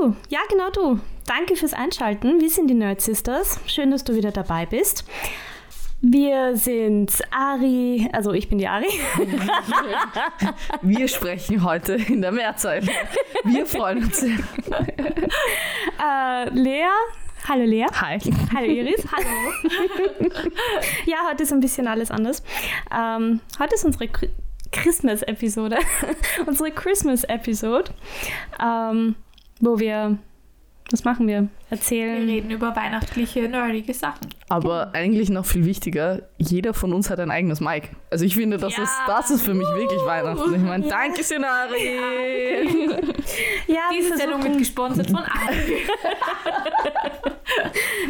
du. Ja, genau du. Danke fürs Einschalten. Wir sind die Nerd Sisters. Schön, dass du wieder dabei bist. Wir sind Ari, also ich bin die Ari. Wir sprechen heute in der Mehrzahl. Wir freuen uns sehr. Äh, Lea. Hallo Lea. Hi. Hallo Iris. Hallo. ja, heute ist ein bisschen alles anders. Ähm, heute ist unsere Chr- Christmas-Episode. unsere Christmas-Episode, ähm, wo wir, was machen wir? Wir Erzählen. reden über weihnachtliche, nerdige Sachen. Aber eigentlich noch viel wichtiger, jeder von uns hat ein eigenes Mic. Also ich finde, das, Ja. ist, das ist für mich wirklich Weihnachten. Ich meine, Ja. danke schön, Ari. Ja, wir Diese Sendung wird gesponsert von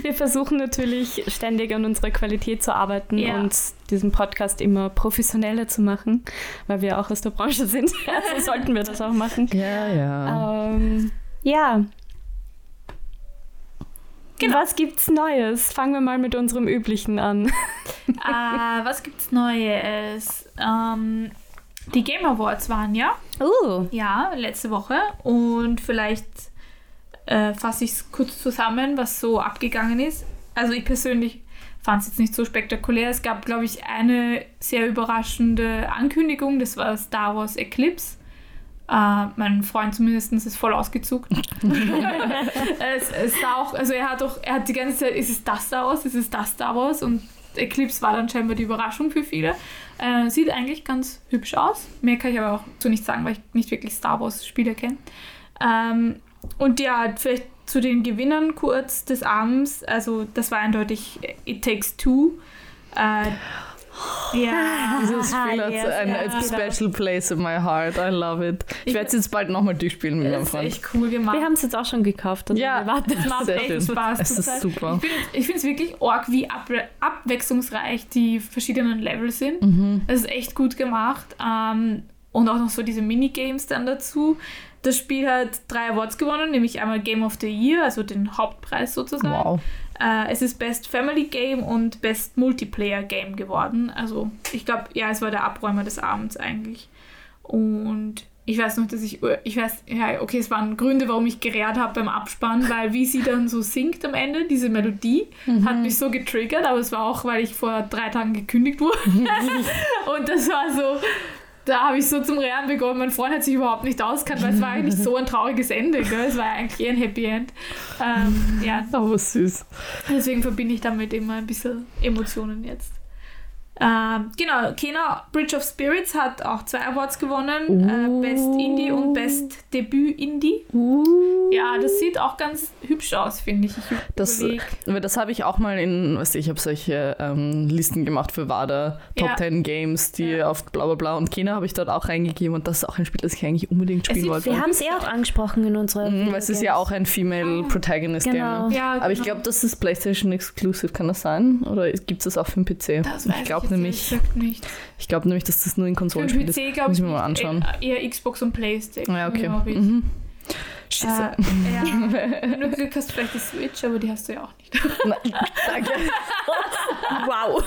wir versuchen natürlich ständig an unserer Qualität zu arbeiten Ja. und diesen Podcast immer professioneller zu machen, weil wir auch aus der Branche sind. Also sollten wir das auch machen. Ja, ja. Ähm, ja. Genau. Was gibt's Neues? Fangen wir mal mit unserem Üblichen an. äh, was gibt's Neues? Ähm, die Game Awards waren ja, Oh. ja, letzte Woche. Und vielleicht äh, fasse ich es kurz zusammen, was so abgegangen ist. Also ich persönlich fand es jetzt nicht so spektakulär. Es gab, glaube ich, eine sehr überraschende Ankündigung. Das war Star Wars Eclipse. Äh, mein Freund zumindest ist voll ausgezuckt. es, es sah auch, also er hat doch, er hat die ganze Zeit, ist es das Star Wars, ist es das Star Wars und Eclipse war dann scheinbar die Überraschung für viele. Äh, sieht eigentlich ganz hübsch aus. Mehr kann ich aber auch so nicht sagen, weil ich nicht wirklich Star Wars Spiele kenne. Ähm, und ja, vielleicht zu den Gewinnern kurz des Abends. Also das war eindeutig It Takes Two. Äh, ja. Dieses Spiel hat yes, ein ja. a special place in my heart. I love it. Ich Ich- werde es jetzt bald nochmal durchspielen mit meinem Das ist Freund. echt cool gemacht. Wir haben es jetzt auch schon gekauft. Also Ja. warten. Es macht Sehr echt schön. Spaß. Es ist Zeit. super. Ich finde es wirklich arg, wie ab, abwechslungsreich die verschiedenen Level sind. Mhm. Es ist echt gut gemacht. Ähm, und auch noch so diese Minigames dann dazu. Das Spiel hat drei Awards gewonnen, nämlich einmal Game of the Year, also den Hauptpreis sozusagen. Wow. Äh, es ist Best Family Game und Best Multiplayer Game geworden. Also ich glaube, ja, es war der Abräumer des Abends eigentlich. Und ich weiß noch, dass ich, ich weiß, ja, okay, es waren Gründe, warum ich gerät habe beim Abspann, weil wie sie dann so singt am Ende, diese Melodie, hat mich so getriggert, aber es war auch, weil ich vor drei Tagen gekündigt wurde. und das war so, da habe ich so zum Rehren begonnen. Mein Freund hat sich überhaupt nicht auskannt, weil es war eigentlich so ein trauriges Ende. Gell? Es war eigentlich eher ein Happy End. Ähm, ja, Aber süß. Deswegen verbinde ich damit immer ein bisschen Emotionen jetzt. Ähm, genau, Kena Bridge of Spirits hat auch zwei Awards gewonnen. Äh, Best Indie und Best Debüt Indie. Ja, das sieht auch ganz hübsch aus, finde ich. Ich Das, das habe ich auch mal in, weißt du, ich habe solche ähm, Listen gemacht für WADA, Top Ja. 10 Games, die Ja. auf bla bla bla und Kena habe ich dort auch reingegeben und das ist auch ein Spiel, das ich eigentlich unbedingt spielen wollte. Wir haben es eh auch angesprochen in unserer. Mhm, weil es ist ja auch ein Female Protagonist Genau. Game. Ja, Aber ich genau. glaube, das ist PlayStation Exclusive, kann das sein? Oder gibt es das auch für den PC? das ich glaube nämlich, gesagt nicht. ich glaube nämlich, dass das nur in Konsolenspielen ist. Muss ich mir mal anschauen. Äh, Eher Xbox und Playstation. Ja, okay. Mhm. Äh, Scheiße. ja. Wenn du Glück hast, vielleicht die Switch, aber die hast du ja auch nicht. Na, danke. Wow.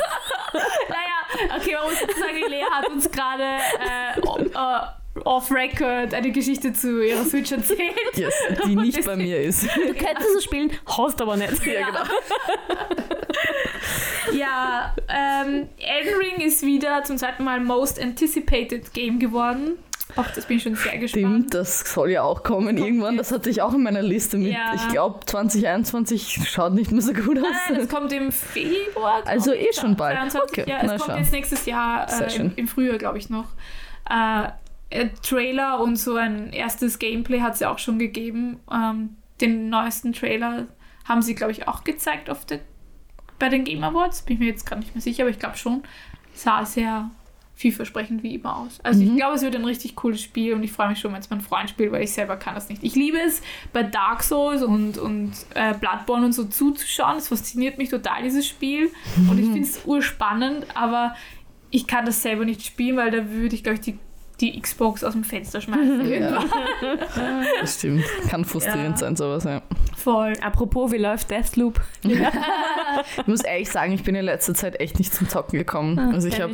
Naja, okay, man muss dazu sagen, die Lea hat uns gerade äh, äh, off-record eine Geschichte zu ihrer Switch erzählt. Yes, die nicht bei mir ist. Du könntest es spielen, hast aber nicht. Ja, genau. Ja, ähm, Elden Ring ist wieder zum zweiten Mal Most Anticipated Game geworden. Auch das bin ich schon sehr gespannt. Stimmt, das soll ja auch kommen Kommt irgendwann. jetzt. Das hatte ich auch in meiner Liste mit. Ja. Ich glaube, 2021 schaut nicht mehr so gut aus. Nein, das kommt im Februar. Also eh schon bald. 22, Okay, ja, na es kommt schau. jetzt nächstes Jahr äh, im, im Frühjahr, glaube ich, noch. Äh, Trailer und so ein erstes Gameplay hat es ja auch schon gegeben. Ähm, den neuesten Trailer haben sie, glaube ich, auch gezeigt auf der, bei den Game Awards. Bin ich mir jetzt gerade nicht mehr sicher, aber ich glaube schon. Sah sehr vielversprechend wie immer aus. Also Mhm. ich glaube, es wird ein richtig cooles Spiel und ich freue mich schon, wenn es mein Freund spielt, weil ich selber kann das nicht. Ich liebe es, bei Dark Souls und, und äh, Bloodborne und so zuzuschauen. Es fasziniert mich total, dieses Spiel. Und ich finde es urspannend, aber ich kann das selber nicht spielen, weil da würde ich, glaube ich, die, die Xbox aus dem Fenster schmeißen. Ja. Das stimmt. Kann frustrierend Ja. sein, sowas, ja. Voll. Apropos, wie läuft Deathloop? Ich muss ehrlich sagen, ich bin in letzter Zeit echt nicht zum Zocken gekommen. Ah, also ich habe.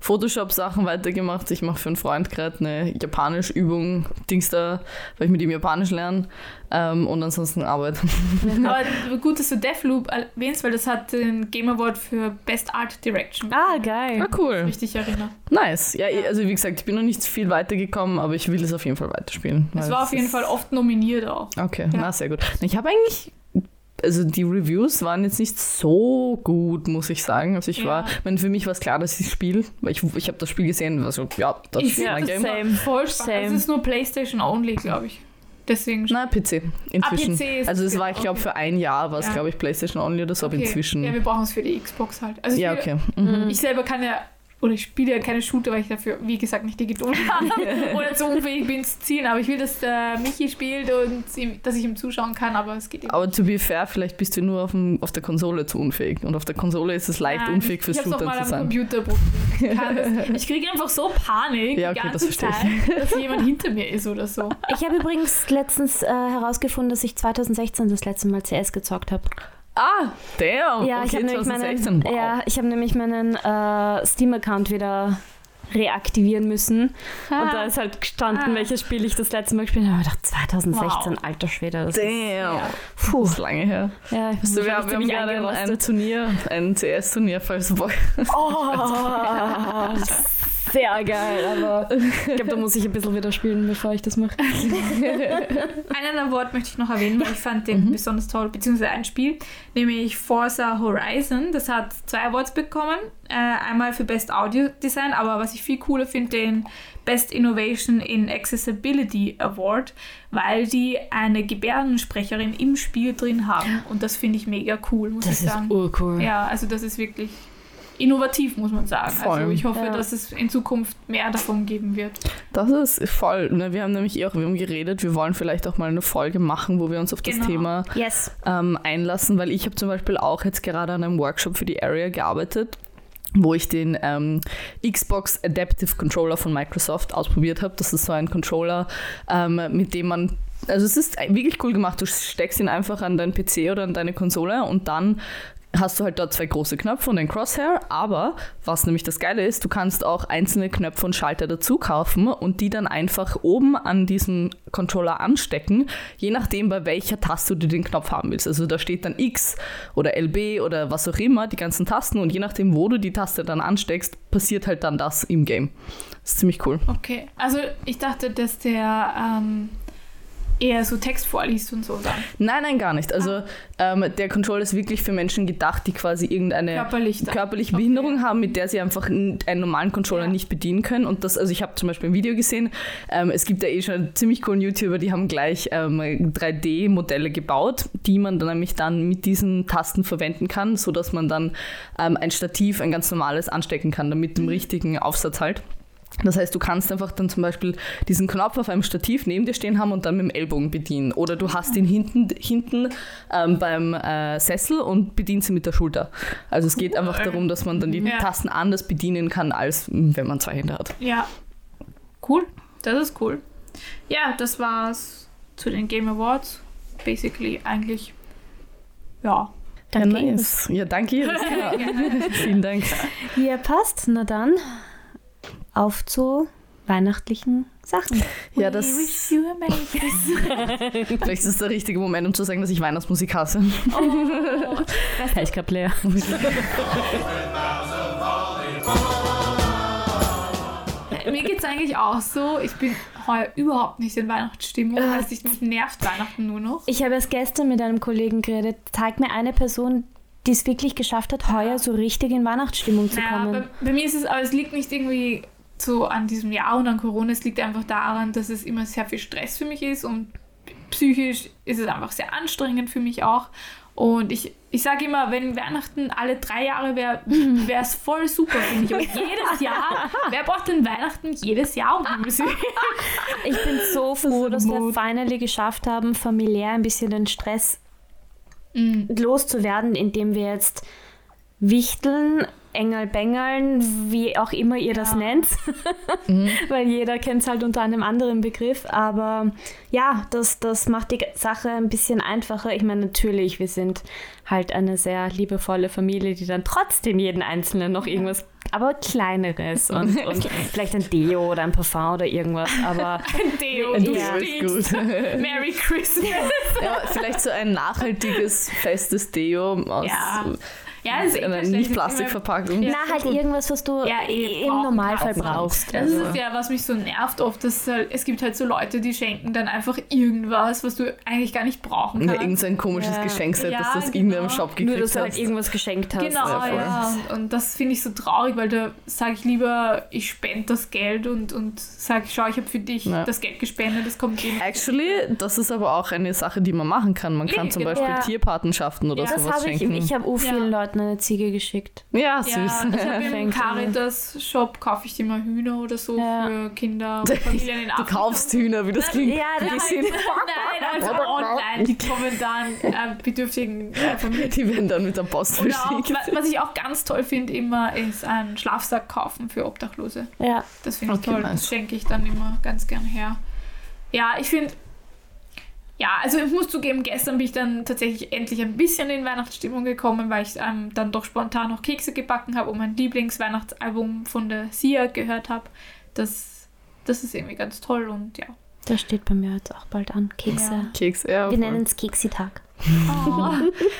Photoshop-Sachen weitergemacht. Ich mache für einen Freund gerade eine Japanisch-Übung, Dings da, weil ich mit ihm Japanisch lerne. Ähm, und ansonsten Arbeit. Aber gut, dass du Deathloop erwähnst, weil das hat den Game Award für Best Art Direction. Ah, geil. Ah, cool. Richtig erinnere. Nice. Ja, also wie gesagt, ich bin noch nicht viel weitergekommen, aber ich will es auf jeden Fall weiterspielen. Es war auf jeden Fall oft nominiert auch. Okay, Ja. na sehr gut. Ich habe eigentlich, also die Reviews waren jetzt nicht so gut, muss ich sagen. Also ich Ja. war, ich meine, für mich war es klar, dass ich spiele, weil ich, ich habe das Spiel gesehen, war so, ja, das Ich ist mein das Game. Same. Voll. Same. Es ist nur PlayStation only, glaube ich. Deswegen. Na, PC, inzwischen. PC ist also es war, ich glaube, okay. für ein Jahr war es, Ja. glaube ich, PlayStation Only oder so, aber Okay. inzwischen. Ja, wir brauchen es für die Xbox halt. Also ja, okay. Mhm. ich selber kann ja, oder ich spiele ja keine Shooter, weil ich dafür, wie gesagt, nicht die Geduld habe oder zu unfähig bin zu zielen. Aber ich will, dass der Michi spielt und ihm, dass ich ihm zuschauen kann, aber es geht eben. Aber to be fair, vielleicht bist du nur auf, dem, auf der Konsole zu unfähig. Und auf der Konsole ist es leicht Nein, unfähig ich, ich Shootern mal zu am sein. Computer. Ich kann das- Ich kriege einfach so Panik Ja, die okay, das ganze Zeit, verstehe dass jemand hinter mir ist oder so. Ich habe übrigens letztens äh, herausgefunden, dass ich 2016 das letzte Mal CS gezockt habe. Ah, damn! Ja, ich okay, habe nämlich 2016. meinen, wow. ja, ich habe nämlich meinen äh, Steam-Account wieder reaktivieren müssen. Und da ist halt gestanden, Ah. welches Spiel ich das letzte Mal gespielt habe. Ich dachte, 2016, Wow. alter Schwede. Das ist, Damn! puh. Das ist lange her. Ja, ich So, wir, haben, wir haben gerade ein. Turnier, ein CS-Turnier, falls Bock. Oh, sehr geil, aber ich glaube, da muss ich ein bisschen wieder spielen, bevor ich das mache. Einen Award möchte ich noch erwähnen, weil ich fand den Mhm. besonders toll, beziehungsweise ein Spiel, nämlich Forza Horizon. Das hat zwei Awards bekommen. Äh, einmal für Best Audio Design, aber was ich viel cooler finde, den Best Innovation in Accessibility Award, weil die eine Gebärdensprecherin im Spiel drin haben. Und das finde ich mega cool, muss Das ich ist sagen. urcool. Ja, also das ist wirklich innovativ, muss man sagen. Voll. Also ich hoffe, Ja. dass es in Zukunft mehr davon geben wird. Das ist voll. Ne, wir haben nämlich eh auch wir haben geredet, wir wollen vielleicht auch mal eine Folge machen, wo wir uns auf das Genau. Thema Yes. ähm, einlassen, weil ich habe zum Beispiel auch jetzt gerade an einem Workshop für die Area gearbeitet wo ich den ähm, Xbox Adaptive Controller von Microsoft ausprobiert habe. Das ist so ein Controller, ähm, mit dem man, also es ist wirklich cool gemacht. Du steckst ihn einfach an deinen PC oder an deine Konsole und dann hast du halt dort zwei große Knöpfe und ein Crosshair, aber was nämlich das Geile ist, du kannst auch einzelne Knöpfe und Schalter dazu kaufen und die dann einfach oben an diesem Controller anstecken, je nachdem bei welcher Taste du den Knopf haben willst. Also da steht dann X oder LB oder was auch immer, die ganzen Tasten und je nachdem, wo du die Taste dann ansteckst, passiert halt dann das im Game. Das ist ziemlich cool. Okay, also ich dachte, dass der ähm, eher so Text vorliest und so dann. Nein, nein, gar nicht. Also ähm, der Controller ist wirklich für Menschen gedacht, die quasi irgendeine Körperlich körperliche Okay. Behinderung haben, mit der sie einfach einen normalen Controller Ja. nicht bedienen können. Und das, also ich habe zum Beispiel ein Video gesehen, ähm, es gibt ja eh schon ziemlich coolen YouTuber, die haben gleich ähm, 3D-Modelle gebaut, die man dann nämlich dann mit diesen Tasten verwenden kann, sodass man dann ähm, ein Stativ, ein ganz normales anstecken kann, damit Mhm. dem richtigen Aufsatz halt. Das heißt, du kannst einfach dann zum Beispiel diesen Knopf auf einem Stativ neben dir stehen haben und dann mit dem Ellbogen bedienen. Oder du hast ihn hinten, hinten ähm, beim äh, Sessel und bedienst ihn mit der Schulter. Also es geht einfach darum, dass man dann die Ja. Tasten anders bedienen kann, als wenn man zwei Hände hat. Ja, cool. Das ist cool. Ja, das war's zu den Game Awards. Basically eigentlich. Ja. Danke. ja, nice. ja, danke. Iris. Ja. Vielen Dank. Ja, passt. Na dann, auf zu weihnachtlichen Sachen. Ja, das, wish you a Merry Christmas. vielleicht ist es der richtige Moment, um zu sagen, dass ich Weihnachtsmusik hasse. Oh. Ich glaube leer. Mir geht's eigentlich auch so. Ich bin heuer überhaupt nicht in Weihnachtsstimmung. Äh. Also ich, mich nervt Weihnachten nur noch. Ich habe erst gestern mit einem Kollegen geredet. Zeig mir eine Person, die es wirklich geschafft hat, heuer so richtig in Weihnachtsstimmung zu Naja, kommen. bei, bei mir ist es, aber es liegt nicht irgendwie so an diesem Jahr und an Corona. Es liegt einfach daran, dass es immer sehr viel Stress für mich ist und psychisch ist es einfach sehr anstrengend für mich auch. Und ich, ich sage immer, wenn Weihnachten alle drei Jahre wäre, wäre es voll super, finde ich. Aber jedes Jahr, wer braucht denn Weihnachten jedes Jahr um? Ich bin so froh, ein dass wir finally geschafft haben, familiär ein bisschen den Stress Mm, loszuwerden, indem wir jetzt Wichteln, Engelbengeln, wie auch immer ihr das Ja. nennt, weil jeder kennt es halt unter einem anderen Begriff. Aber ja, das, das macht die Sache ein bisschen einfacher. Ich meine, natürlich, wir sind halt eine sehr liebevolle Familie, die dann trotzdem jeden Einzelnen noch irgendwas, aber kleineres und, und vielleicht ein Deo oder ein Parfum oder irgendwas. Aber Deo, Du du Ja. bist stinkst. gut. Merry Christmas. ja, vielleicht so ein nachhaltiges, festes Deo aus Ja. Ja, das ist eh einer verständlich. Nicht-Plastikverpackung. Ja. na, halt irgendwas, was du Ja, eh, im Normalfall brauchst. Das Also. ist ja, was mich so nervt oft, dass halt, es gibt halt so Leute, die schenken dann einfach irgendwas, was du eigentlich gar nicht brauchen Ja, kannst. irgend so ein komisches Ja. Geschenk, Ja, dass du aus genau. irgendeinem Shop Nur, gekriegt dass du halt hast. irgendwas geschenkt hast. Genau, Ja, ja. Und das finde ich so traurig, weil da sage ich lieber, ich spende das Geld und, und sage, schau, ich habe für dich Ja. das Geld gespendet, das kommt dem. Actually, das ist aber auch eine Sache, die man machen kann. Man kann zum genau. Beispiel Ja. Tierpatenschaften oder Ja, Das sowas habe ich, schenken. ich habe auch vielen Ja. Leuten eine Ziege geschickt. ja, Ja, süß. ich habe im. Caritas-Shop kaufe ich immer Hühner oder so Ja. für Kinder und Familien in Du Afrika. kaufst Hühner, wie das klingt. Ja, Nein, das nein, also online, die kommen dann äh, bedürftigen äh, Familien. Die werden dann mit der Post Oder auch, verschickt. wa- was ich auch ganz toll finde, immer ist einen Schlafsack kaufen für Obdachlose. ja. Das finde ich Okay, toll. nice. Das schenke ich dann immer ganz gern her. Ja, ich finde, ja, also ich muss zugeben, gestern bin ich dann tatsächlich endlich ein bisschen in Weihnachtsstimmung gekommen, weil ich ähm, dann doch spontan noch Kekse gebacken habe und mein Lieblingsweihnachtsalbum von der Sia gehört habe. Das, das ist irgendwie ganz toll und ja. Das steht bei mir jetzt auch bald an. Kekse. Ja. Keks, ja. Wir nennen es Keksi-Tag. Oh.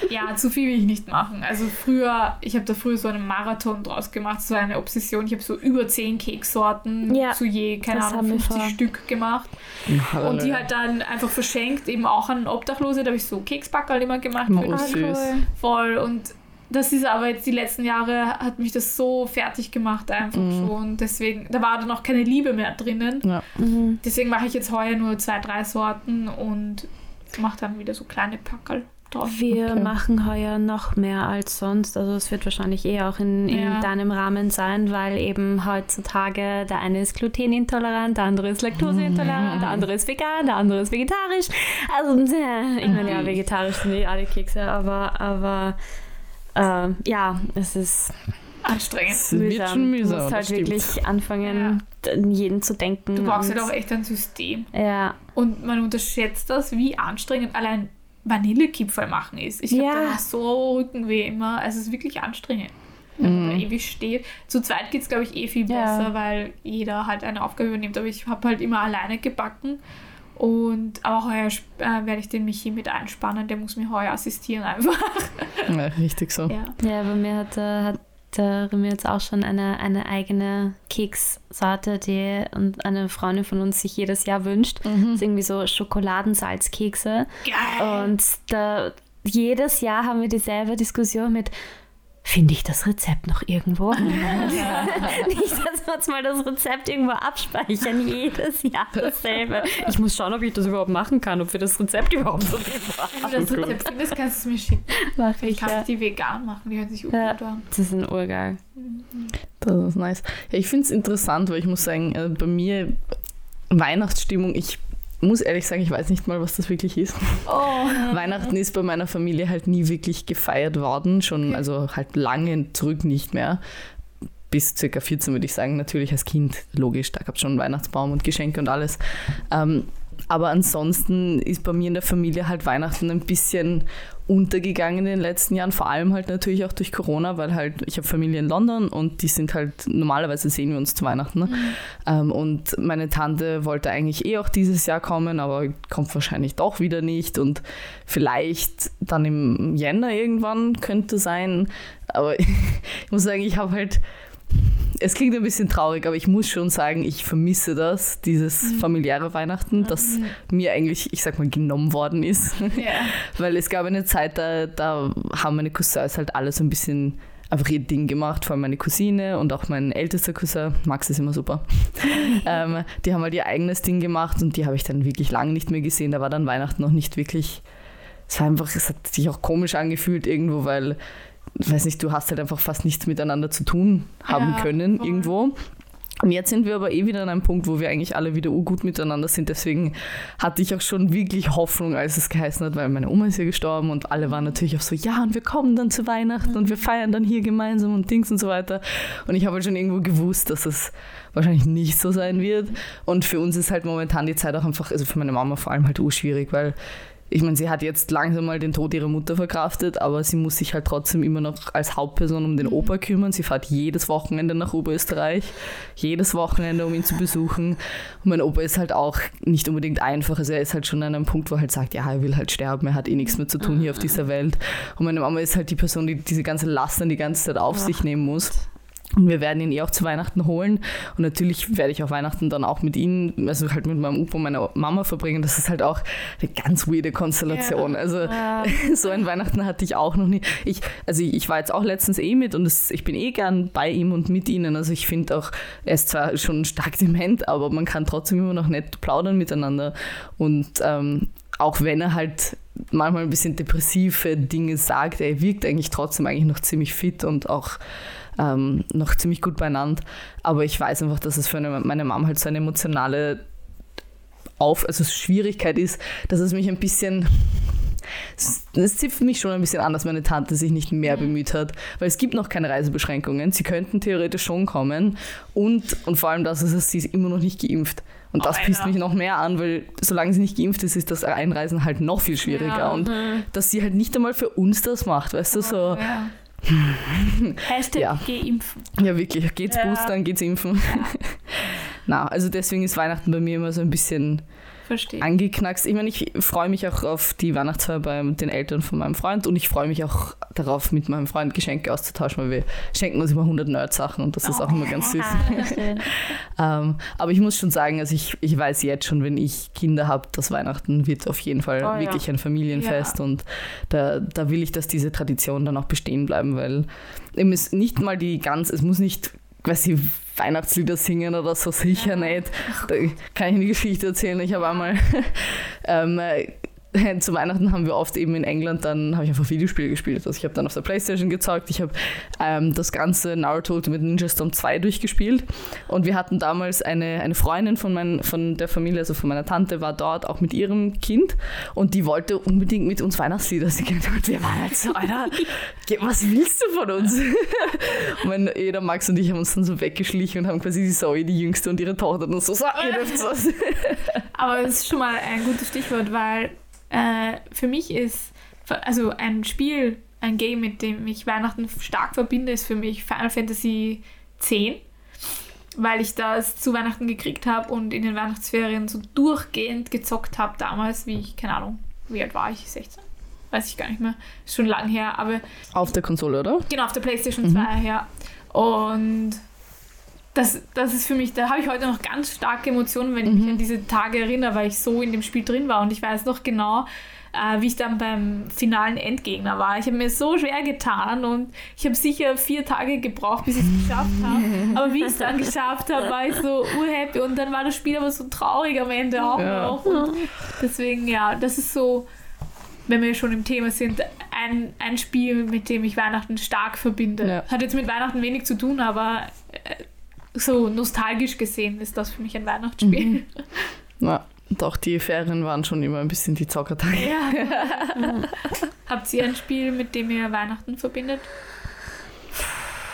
ja, zu viel will ich nicht machen. Also früher, ich habe da früher so einen Marathon draus gemacht, so eine Obsession. Ich habe so über zehn Keksorten Ja, zu je, keine Ahnung, wir 50 vor. Stück gemacht. Halleluja. Und die halt dann einfach verschenkt, eben auch an Obdachlose. Da habe ich so Kekspackerl immer gemacht. Oh, süß. Voll. Und das ist aber jetzt die letzten Jahre, hat mich das so fertig gemacht einfach Mhm. schon. Deswegen, da war dann auch keine Liebe mehr drinnen. Ja. Mhm. Deswegen mache ich jetzt heuer nur zwei, drei Sorten und mache dann wieder so kleine Packerl drauf. Wir Okay. machen heuer noch mehr als sonst. Also es wird wahrscheinlich eh auch in, in Ja. deinem Rahmen sein, weil eben heutzutage der eine ist glutenintolerant, der andere ist laktoseintolerant, der andere ist vegan, der andere ist vegetarisch. Also äh, ich meine ja, vegetarisch sind die alle Kekse, aber, aber äh, ja, es ist Anstrengend. Es wird mühsam. schon mühsam. du musst halt stimmt. wirklich anfangen, an jeden zu denken. Du brauchst halt auch echt ein System. Ja, Und man unterschätzt das, wie anstrengend allein Vanillekipferl machen ist. Ich Ja. habe so Rückenweh immer. Also es ist wirklich anstrengend. Wenn man da ewig steht. Zu zweit geht es, glaube ich, eh viel Ja. besser, weil jeder halt eine Aufgabe übernimmt. Aber ich habe halt immer alleine gebacken. Und aber heuer äh, werde ich den Michi mit einspannen. Der muss mir heuer assistieren einfach. Ja, richtig so. Ja. Ja, bei mir hat, äh, hat der Remy jetzt auch schon eine, eine eigene Kekssorte, die und eine Freundin von uns sich jedes Jahr wünscht. Das ist irgendwie so Schokoladensalzkekse. Geil. Und da, jedes Jahr haben wir dieselbe Diskussion mit, finde ich das Rezept noch irgendwo? Nicht, dass wir uns mal das Rezept irgendwo abspeichern. Jedes Jahr dasselbe. Ich muss schauen, ob ich das überhaupt machen kann, ob wir das Rezept überhaupt so Wenn du das Rezept findest, kannst du es mir schicken. mache. Ich Ich, kann ja. die vegan machen. Die hören sich gut Ja. an. Das ist ein Urgeil. Das ist nice. Ja, ich finde es interessant, weil ich muss sagen, äh, bei mir Weihnachtsstimmung, ich muss ehrlich sagen, ich weiß nicht mal, was das wirklich ist. Oh. Weihnachten ist bei meiner Familie halt nie wirklich gefeiert worden, schon also halt lange zurück nicht mehr. Bis circa 14 würde ich sagen, natürlich als Kind, logisch, da gab es schon Weihnachtsbaum und Geschenke und alles. Ähm, aber ansonsten ist bei mir in der Familie halt Weihnachten ein bisschen untergegangen in den letzten Jahren, vor allem halt natürlich auch durch Corona, weil halt ich habe Familie in London und die sind halt, normalerweise sehen wir uns zu Weihnachten. Ne? Ähm, und meine Tante wollte eigentlich eh auch dieses Jahr kommen, aber kommt wahrscheinlich doch wieder nicht und vielleicht dann im Jänner irgendwann könnte sein. Aber ich muss sagen, ich habe halt, es klingt ein bisschen traurig, aber ich muss schon sagen, ich vermisse das, dieses familiäre Weihnachten, das mir eigentlich, ich sag mal, genommen worden ist. Ja. Weil es gab eine Zeit, da, da haben meine Cousins halt alle so ein bisschen einfach ihr Ding gemacht, vor allem meine Cousine und auch mein ältester Cousin, Max ist immer super. ähm, die haben halt ihr eigenes Ding gemacht und die habe ich dann wirklich lange nicht mehr gesehen. Da war dann Weihnachten noch nicht wirklich, es war einfach, es hat sich auch komisch angefühlt irgendwo, weil, weiß nicht, du hast halt einfach fast nichts miteinander zu tun haben Ja, können voll. irgendwo. Und jetzt sind wir aber eh wieder an einem Punkt, wo wir eigentlich alle wieder gut miteinander sind. Deswegen hatte ich auch schon wirklich Hoffnung, als es geheißen hat, weil meine Oma ist ja gestorben und alle waren natürlich auch so, ja, und wir kommen dann zu Weihnachten und wir feiern dann hier gemeinsam und Dings und so weiter. Und ich habe halt schon irgendwo gewusst, dass es wahrscheinlich nicht so sein wird. Und für uns ist halt momentan die Zeit auch einfach, also für meine Mama vor allem halt urschwierig, weil ich meine, sie hat jetzt langsam mal den Tod ihrer Mutter verkraftet, aber sie muss sich halt trotzdem immer noch als Hauptperson um den mhm. Opa kümmern. Sie fährt jedes Wochenende nach Oberösterreich, jedes Wochenende, um ihn zu besuchen. Und mein Opa ist halt auch nicht unbedingt einfach. Also er ist halt schon an einem Punkt, wo er halt sagt, ja, er will halt sterben, er hat eh nichts mehr zu tun hier auf dieser Welt. Und meine Mama ist halt die Person, die diese ganze Last dann die ganze Zeit auf Ach. sich nehmen muss. Und wir werden ihn eh auch zu Weihnachten holen. Und natürlich werde ich auch Weihnachten dann auch mit ihm, also halt mit meinem Opa und meiner Mama verbringen. Das ist halt auch eine ganz weirde Konstellation. Ja. Also ja. so ein Weihnachten hatte ich auch noch nie. Ich, also ich war jetzt auch letztens eh mit und es, ich bin eh gern bei ihm und mit ihnen. Also ich finde auch, er ist zwar schon stark dement, aber man kann trotzdem immer noch nett plaudern miteinander. Und ähm, auch wenn er halt manchmal ein bisschen depressive Dinge sagt, er wirkt eigentlich trotzdem eigentlich noch ziemlich fit und auch ähm, noch ziemlich gut beieinander. Aber ich weiß einfach, dass es für eine, meine Mom halt so eine emotionale Auf, also Schwierigkeit ist, dass es mich ein bisschen es zipft mich schon ein bisschen an, dass meine Tante sich nicht mehr mhm. bemüht hat, weil es gibt noch keine Reisebeschränkungen. Sie könnten theoretisch schon kommen und, und vor allem das ist, sie ist immer noch nicht geimpft. Und das oh, pisst mich noch mehr an, weil solange sie nicht geimpft ist, ist das Einreisen halt noch viel schwieriger. Ja, und mhm. dass sie halt nicht einmal für uns das macht, weißt du, so. Ja. Hashtag ja. geh impfen. Ja, wirklich. Geht's ja. boostern, geht's impfen. Ja. Na, also deswegen ist Weihnachten bei mir immer so ein bisschen Verstehe. angeknackst. Ich meine, ich freue mich auch auf die Weihnachtsfeier bei den Eltern von meinem Freund und ich freue mich auch darauf, mit meinem Freund Geschenke auszutauschen, weil wir schenken uns immer 100 Nerd-Sachen und das ist auch immer ganz süß. ähm, aber ich muss schon sagen, also ich, ich weiß jetzt schon, wenn ich Kinder habe, dass Weihnachten wird auf jeden Fall oh, wirklich ja. ein Familienfest ja. und da, da will ich, dass diese Tradition dann auch bestehen bleiben, weil eben ist nicht mal die ganz, es muss nicht weiß ich, Weihnachtslieder singen oder so, sicher nicht. Da kann ich eine Geschichte erzählen. Ich habe einmal ähm, zu Weihnachten haben wir oft eben in England, dann habe ich einfach Videospiele gespielt. Also ich habe dann auf der Playstation gezockt, ich habe ähm, das ganze Naruto Ultimate Ninja Storm 2 durchgespielt und wir hatten damals eine, eine Freundin von, mein, von der Familie, also von meiner Tante, war dort auch mit ihrem Kind und die wollte unbedingt mit uns Weihnachtslieder singen. Und wir waren halt so, Alter, was willst du von uns? und mein jeder Max und ich haben uns dann so weggeschlichen und haben quasi die Zoe, die Jüngste und ihre Tochter dann so, so ihr dürft was. Aber das ist schon mal ein gutes Stichwort, weil äh, für mich ist, also ein Spiel, ein Game, mit dem ich Weihnachten stark verbinde, ist für mich Final Fantasy X, weil ich das zu Weihnachten gekriegt habe und in den Weihnachtsferien so durchgehend gezockt habe damals, wie ich, keine Ahnung, wie alt war ich? 16? Weiß ich gar nicht mehr. Schon lang her, aber. Auf der Konsole, oder? Genau, auf der PlayStation mhm. 2, ja. Und das, das ist für mich, da habe ich heute noch ganz starke Emotionen, wenn ich mhm. mich an diese Tage erinnere, weil ich so in dem Spiel drin war und ich weiß noch genau, äh, wie ich dann beim finalen Endgegner war. Ich habe mir so schwer getan und ich habe sicher vier Tage gebraucht, bis ich es geschafft habe. Aber wie ich es dann geschafft habe, war ich so urhappy und dann war das Spiel aber so traurig am Ende auch ja. noch. Und deswegen, ja, das ist so, wenn wir schon im Thema sind, ein, ein Spiel, mit dem ich Weihnachten stark verbinde. Ja. Hat jetzt mit Weihnachten wenig zu tun, aber äh, so nostalgisch gesehen ist das für mich ein Weihnachtsspiel. Mhm. Ja, doch, die Ferien waren schon immer ein bisschen die Zockertage. Ja. Habt ihr ein Spiel, mit dem ihr Weihnachten verbindet?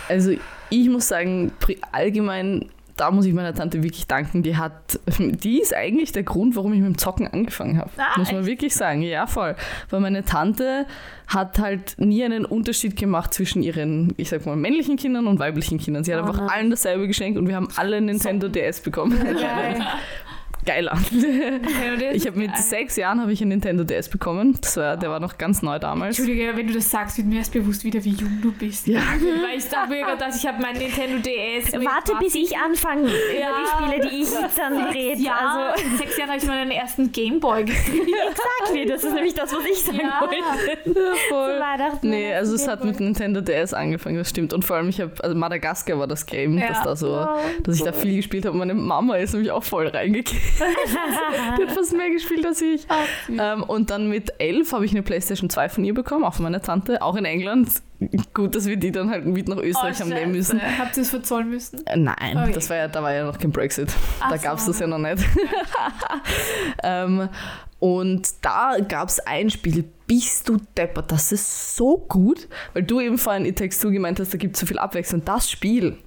Also ich muss sagen, allgemein da muss ich meiner Tante wirklich danken. Die hat, die ist eigentlich der Grund, warum ich mit dem Zocken angefangen habe. Ah, muss man echt? wirklich sagen. Ja, voll. Weil meine Tante hat halt nie einen Unterschied gemacht zwischen ihren, ich sag mal, männlichen Kindern und weiblichen Kindern. Sie hat oh, einfach allen dasselbe geschenkt und wir haben alle Nintendo so. DS bekommen. Okay. geiler. ich habe mit sechs Jahren habe ich einen Nintendo DS bekommen. Das war, der war noch ganz neu damals. Entschuldige, wenn du das sagst, wird mir erst bewusst wieder, wie jung du bist. Ja. Weil ich dachte mir dass ich habe meinen Nintendo DS. Warte, bis ich anfange ja. die Spiele, die ich dann rede. Ja, also in sechs Jahren habe ich meinen ersten Gameboy gekriegt. Exakt, das ist nämlich das, was ich sagen ja. wollte. Ja, voll. Nee, also es hat mit Nintendo DS angefangen, das stimmt. Und vor allem, ich habe, also Madagaskar war das Game, ja. das da so, dass ich da viel gespielt habe. Meine Mama ist nämlich auch voll reingekriegt. Die hat fast mehr gespielt als ich. Ähm, und dann mit elf habe ich eine Playstation 2 von ihr bekommen, auch von meiner Tante, auch in England. Gut, dass wir die dann halt mit nach Österreich haben nehmen müssen. Habt ihr es verzollen müssen? Äh, Nein, Okay. das war ja, da war ja noch kein Brexit. Ach da gab es das ja noch nicht. ähm, und da gab es ein Spiel, bist du deppert, das ist so gut, weil du eben vorhin It Takes Two gemeint hast, da gibt es so viel Abwechslung. Das Spiel,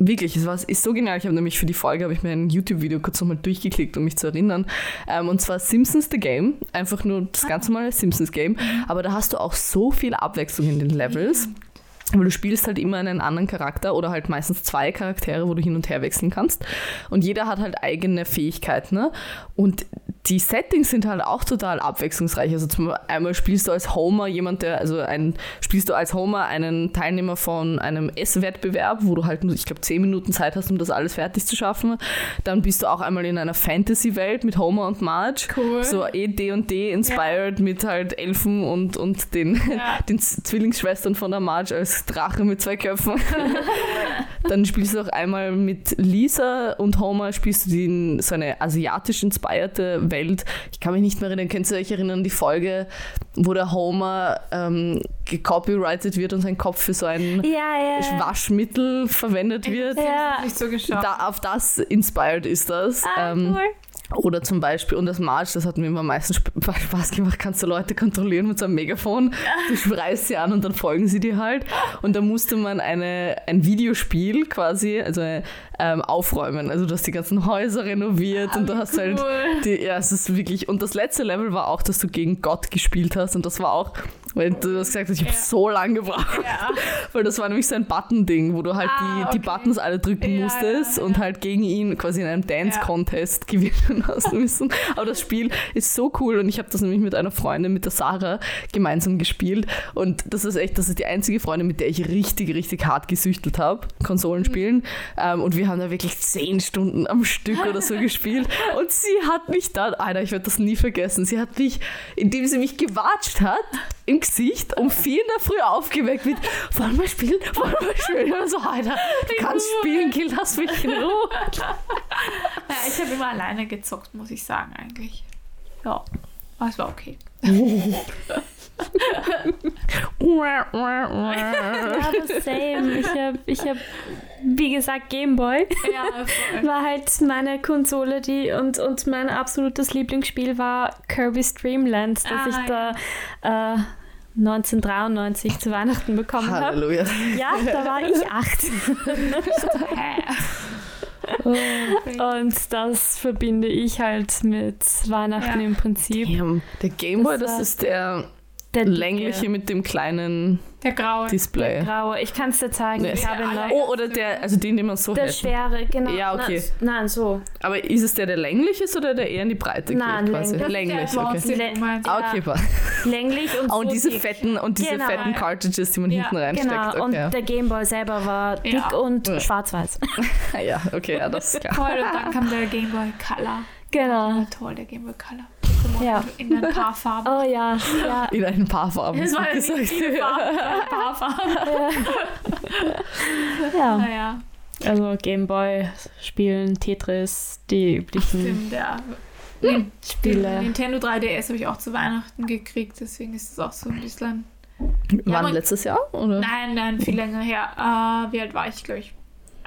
wirklich, es war, ist so genial. Ich habe nämlich für die Folge, habe ich mir ein YouTube-Video kurz nochmal durchgeklickt, um mich zu erinnern. Ähm, und zwar Simpsons The Game, einfach nur das ganz normale Simpsons Game. Aber da hast du auch so viel Abwechslung in den Levels. Aber du spielst halt immer einen anderen Charakter oder halt meistens zwei Charaktere, wo du hin und her wechseln kannst. Und jeder hat halt eigene Fähigkeiten. Ne? Und die Settings sind halt auch total abwechslungsreich. Also zum einmal spielst du als Homer jemand, der, also ein, spielst du als Homer einen Teilnehmer von einem Esswettbewerb, wo du halt nur, ich glaube, zehn Minuten Zeit hast, um das alles fertig zu schaffen. Dann bist du auch einmal in einer Fantasy-Welt mit Homer und Marge. Cool. So eh D&D inspired mit halt Elfen und, und den, Ja. den Zwillingsschwestern von der Marge als Drache mit zwei Köpfen. Dann spielst du auch einmal mit Lisa und Homer spielst du die in so eine asiatisch inspirierte Welt. Ich kann mich nicht mehr erinnern, könnt ihr euch erinnern die Folge, wo der Homer ähm, gecopyrighted wird und sein Kopf für so ein Ja, ja. Waschmittel verwendet wird? Ja. Nicht so geschaut. Da, auf das inspired ist das. Ah, Ähm, cool. oder zum Beispiel, und das March, das hat mir immer am meisten Sp Spaß gemacht, kannst du Leute kontrollieren mit so einem Megafon. Du schreist sie an und dann folgen sie dir halt. Und da musste man eine, ein Videospiel quasi, also ähm, aufräumen. Also du hast die ganzen Häuser renoviert und du hast halt cool. die, ja, es ist wirklich. Und das letzte Level war auch, dass du gegen Gott gespielt hast. Und das war auch, weil du hast gesagt hast, ich habe Ja. so lange gebraucht. Ja. Weil das war nämlich so ein Button-Ding, wo du halt Ah, die, die okay. Buttons alle drücken Ja, musstest und halt gegen ihn quasi in einem Dance-Contest gewinnen hast müssen. Aber das Spiel ist so cool und ich habe das nämlich mit einer Freundin, mit der Sarah, gemeinsam gespielt. Und das ist echt, das ist die einzige Freundin, mit der ich richtig, richtig hart gesüchtelt habe, Konsolenspielen. Ähm, und wir haben da wirklich zehn Stunden am Stück oder so gespielt. Und sie hat mich dann, Alter, ich werde das nie vergessen, sie hat mich, indem sie mich gewatscht hat, im Gesicht um vier in der Früh aufgeweckt mit, wollen wir spielen, wollen wir spielen? Und so, Alter, du kannst spielen, Gil, lass mich in Ruhe. Ja, ich habe immer alleine gezockt, muss ich sagen, eigentlich. Ja, aber es war okay. Ja, aber same. Ich habe, ich hab, wie gesagt, Gameboy Ja, war halt meine Konsole, die und, und mein absolutes Lieblingsspiel war Kirby's Dream Land, das Ah, ich da äh, 1993 zu Weihnachten bekommen habe. Halleluja. Ja, da war ich acht. Und das verbinde ich halt mit Weihnachten Ja. im Prinzip. Damn, Der Gameboy, Das das ist der Der längliche mit dem kleinen Der graue. Display. graue. Ich kann es dir zeigen. Nee. Ich habe noch. Oh, oder der, also den, den man so Der hält. schwere, genau. Ja, okay. Nein, nein so. Aber ist es der, der länglich ist oder der eher in die Breite Nein, geht quasi? länglich. Länglich, der okay. Ah, okay. Länglich und so und diese dick. fetten und diese Genau. fetten Cartridges, die man Ja, hinten reinsteckt. Genau, Okay. und der Gameboy selber war dick Ja. und Ja. schwarz-weiß. Ja, okay, ja, das ist klar. Toll, und dann kam der Game Boy Color. Genau. Toll, der Game Boy Color. Pokémon Ja. In ein paar Farben. Oh ja, ja. In ein paar Farben. Es war ja nicht gesagt. viele Farben, ein paar Farben. ja. Naja, Also Gameboy spielen, Tetris, die üblichen stimmt, ja. Den Spiele. Nintendo 3DS habe ich auch zu Weihnachten gekriegt, deswegen ist es auch so ein bisschen. Wann man- letztes Jahr? Oder? Nein, nein, viel länger her. Äh, wie alt war ich, glaube ich?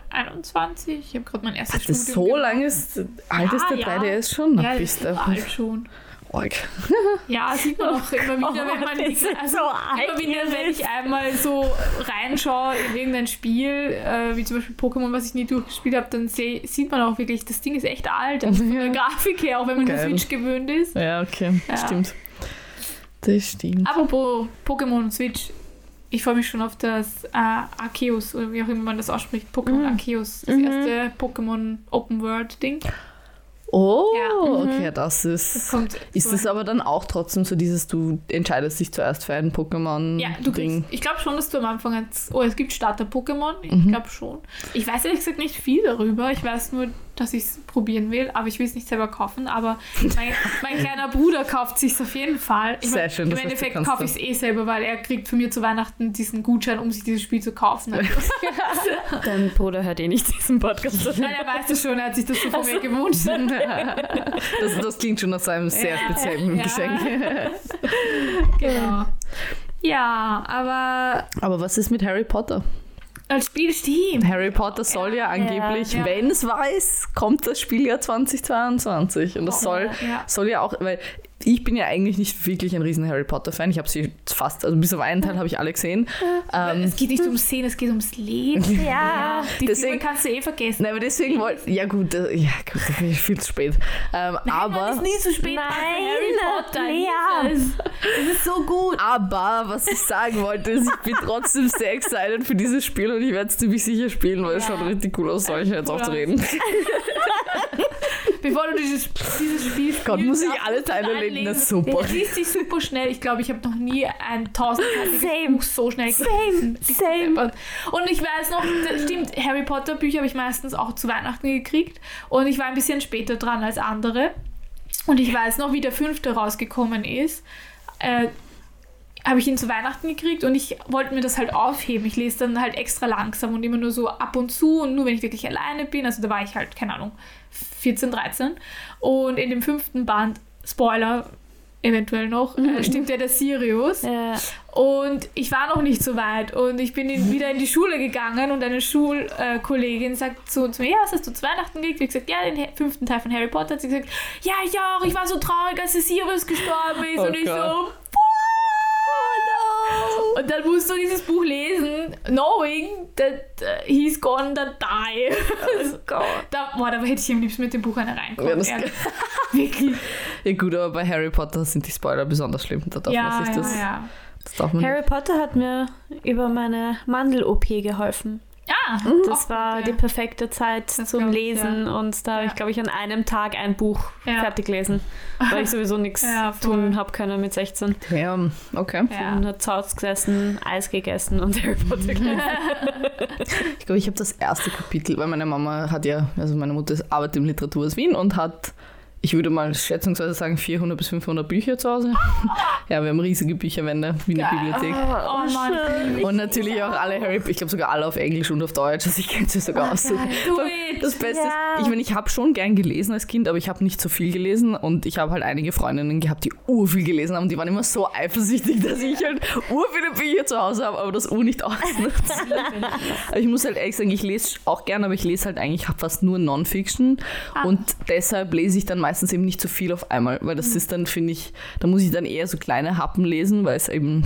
21. Ich habe gerade mein erstes Ach, das Studium so gemacht. lang ist, alt ist der ja. 3DS schon? Na, Ja, bist alt schon. Arg. Ja, sieht man auch immer wieder, wenn man die also so immer wieder, wenn ich einmal so reinschaue in irgendein Spiel, äh, wie zum Beispiel Pokémon, was ich nie durchgespielt habe, dann seh, sieht man auch wirklich, das Ding ist echt alt. Also von der Grafik her, auch wenn man Geil. die Switch gewöhnt ist. Ja, okay, Ja. stimmt. Das stimmt. Apropos Pokémon und Switch, ich freue mich schon auf das äh, Arceus, oder wie auch immer man das ausspricht, Pokémon Mhm. Arceus, das Mhm. erste Pokémon Open World Ding. Oh, Ja. Mhm. okay, das Das ist. kommt Ist es aber dann auch trotzdem so dieses, du entscheidest dich zuerst für ein Pokémon-Ding? Ja, du kriegst, ich glaube schon, dass du am Anfang als, oh, es gibt Starter-Pokémon, ich Mhm. glaube schon. Ich weiß ehrlich gesagt nicht viel darüber, ich weiß nur, dass ich es probieren will, aber ich will es nicht selber kaufen. Aber mein, mein kleiner Bruder kauft sich auf jeden Fall. Ich Sehr mein, schön, Im das Endeffekt kaufe ich es eh selber, weil er kriegt von mir zu Weihnachten diesen Gutschein, um sich dieses Spiel zu kaufen. Also, Dein Bruder hört eh nicht diesen Podcast. Nein, er weiß es schon, er hat sich das so von mir gewünscht. das, das klingt schon nach einem sehr Ja. speziellen Ja. Geschenk. Genau. Ja, aber Aber was ist mit Harry Potter? Als Spiel stimmt. Harry Potter soll ja angeblich, Ja. wenn es weiß, kommt das Spiel ja 2022. Und das soll, Ja. soll ja auch, weil ich bin ja eigentlich nicht wirklich ein riesen Harry Potter-Fan. Ich habe sie fast, also bis auf einen Teil habe ich alle gesehen. Ähm, Es geht nicht ums Sehen, es geht ums Leben. Ja. Die Deswegen- Filme kannst du eh vergessen. Nein, aber deswegen wollte ja gut, äh, ja gut, da bin ich viel zu spät. Ähm, Man aber, ist nie zu spät. Nein, Harry Potter. Lies Es Es ist so gut. aber was ich sagen wollte, ist, ich bin trotzdem sehr excited für dieses Spiel und ich werde es ziemlich sicher spielen, weil es Ja. schaut richtig cool aus, solche jetzt Cool aufzureden. Bevor du dieses, dieses Spiel Gott, spielst, muss ich alle du Teile legen, das ist super. Es liest sich super schnell. Ich glaube, ich habe noch nie ein tausendseitiges Same. Buch so schnell Same, gelesen. same. Und ich weiß noch, das stimmt, Harry Potter Bücher habe ich meistens auch zu Weihnachten gekriegt. Und ich war ein bisschen später dran als andere. Und ich weiß noch, wie der fünfte rausgekommen ist. Äh, habe ich ihn zu Weihnachten gekriegt und ich wollte mir das halt aufheben. Ich lese dann halt extra langsam und immer nur so ab und zu und nur wenn ich wirklich alleine bin. Also da war ich halt, keine Ahnung, 14, 13. Und in dem fünften Band, Spoiler, eventuell noch, äh, stimmt ja der Sirius. Ja. Und ich war noch nicht so weit und ich bin in, wieder in die Schule gegangen und eine Schulkollegin sagt zu, zu mir, ja, was hast du zu Weihnachten gekriegt? Ich gesagt, ja, den he- fünften Teil von Harry Potter. Hat sie gesagt, ja, ich auch, ich war so traurig, als der Sirius gestorben ist. Oh und ich Gott. so, boah, no. Und dann musst du dieses Buch lesen, knowing that uh, he's gonna die. Oh Gott. da, boah, da hätte ich am liebsten mit dem Buch eine reinkommen. Ja. Wirklich. Ja gut, aber bei Harry Potter sind die Spoiler besonders schlimm. Da darf man Ja, sich das, ja, ja. das darf man Harry Potter hat mir über meine Mandel-OP geholfen. Ja, Das war gut, die ja. perfekte Zeit Das zum ich, Lesen und da habe ich, Ja. glaube ich, an einem Tag ein Buch Ja. fertig gelesen, weil ich sowieso nichts Ja, tun habe können mit 16. Ja, okay. Ja. Und hat zu Hause gesessen, Eis gegessen und Harry Potter gelesen. Ich glaube, ich habe das erste Kapitel, weil meine Mama hat ja, also meine Mutter arbeitet im Literaturhaus Wien und hat, ich würde mal schätzungsweise sagen, 400 bis 500 Bücher zu Hause. ja, wir haben riesige Bücherwände, wie eine. Bibliothek. Oh Mann, Und natürlich auch alle Harry, ich glaube sogar alle auf Englisch und auf Deutsch, also ich kenne sie sogar aus. do it. Das Beste Ja. ist, ich meine, ich habe schon gern gelesen als Kind, aber ich habe nicht so viel gelesen und ich habe halt einige Freundinnen gehabt, die urviel gelesen haben. Die waren immer so eifersüchtig, dass ich halt urviele Bücher zu Hause habe, aber das Ur nicht ausnutze. aber ich muss halt ehrlich sagen, ich lese auch gern, aber ich lese halt eigentlich fast nur Non-Fiction Ah. und deshalb lese ich dann meistens eben nicht so viel auf einmal, weil Mhm. das ist dann, finde ich, da muss ich dann eher so kleine Happen lesen, weil es eben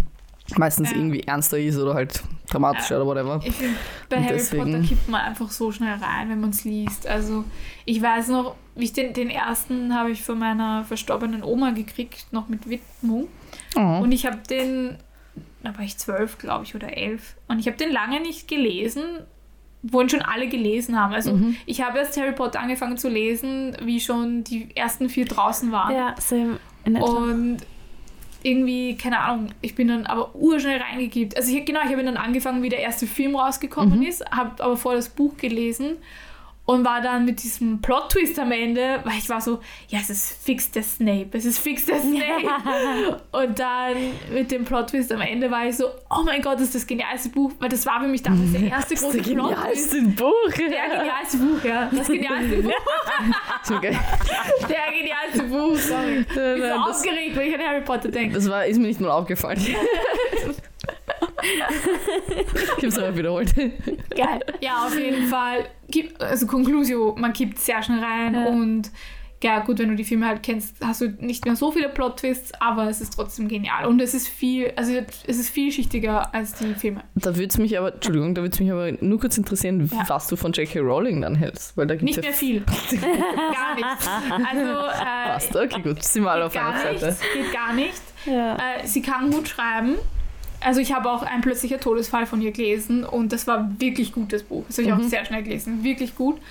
meistens Ja. irgendwie ernster ist oder halt dramatischer Ja. oder whatever. Ich finde, bei Und Harry deswegen- Potter kippt man einfach so schnell rein, wenn man es liest. Also ich weiß noch, wie ich den, den ersten habe ich von meiner verstorbenen Oma gekriegt, noch mit Widmung. Oh. Und ich habe den, da war ich zwölf, glaube ich, oder elf. Und ich habe den lange nicht gelesen, ihn schon alle gelesen haben. Also Mhm. ich habe erst Harry Potter angefangen zu lesen, wie schon die ersten vier draußen waren. ja, same. In. Und irgendwie, keine Ahnung, ich bin dann aber urschnell reingekippt. Also ich, genau, ich habe dann angefangen, wie der erste Film rausgekommen ist, habe aber vorher das Buch gelesen und war dann mit diesem Plot-Twist am Ende, weil ich war so, ja, es ist fix der Snape, es ist fix der Snape. Und dann mit dem Plot-Twist am Ende war ich so, oh mein Gott, das ist das genialste Buch, weil das war für mich damals der erste das große Plot-Twist. genialste Buch. Der genialste Buch, ja. Das genialste Buch. Der genialste Buch, sorry. Ich bin so das- aufgeregt, wenn ich an Harry Potter denke. Das war, ist mir nicht mal aufgefallen. ich habe es aber wiederholt. Geil. Ja, auf jeden Fall. Also Conclusio, man kippt sehr schnell rein Ja. und ja gut, wenn du die Filme halt kennst, hast du nicht mehr so viele Plot-Twists, aber es ist trotzdem genial. Und es ist viel, also es ist vielschichtiger als die Filme. Da würde es mich aber, Entschuldigung, da würde es mich aber nur kurz interessieren, Ja. was du von J.K. Rowling dann hältst. Weil da gibt's Nicht ja mehr viel. gar nichts. Also äh, Passt, okay, gut, sind wir alle auf geht einer gar Seite. nichts, geht gar nicht. ja. Äh, sie kann gut schreiben. Also ich habe auch ein plötzlicher Todesfall von ihr gelesen und das war wirklich gutes Buch. Das habe ich Mhm. auch sehr schnell gelesen, wirklich gut.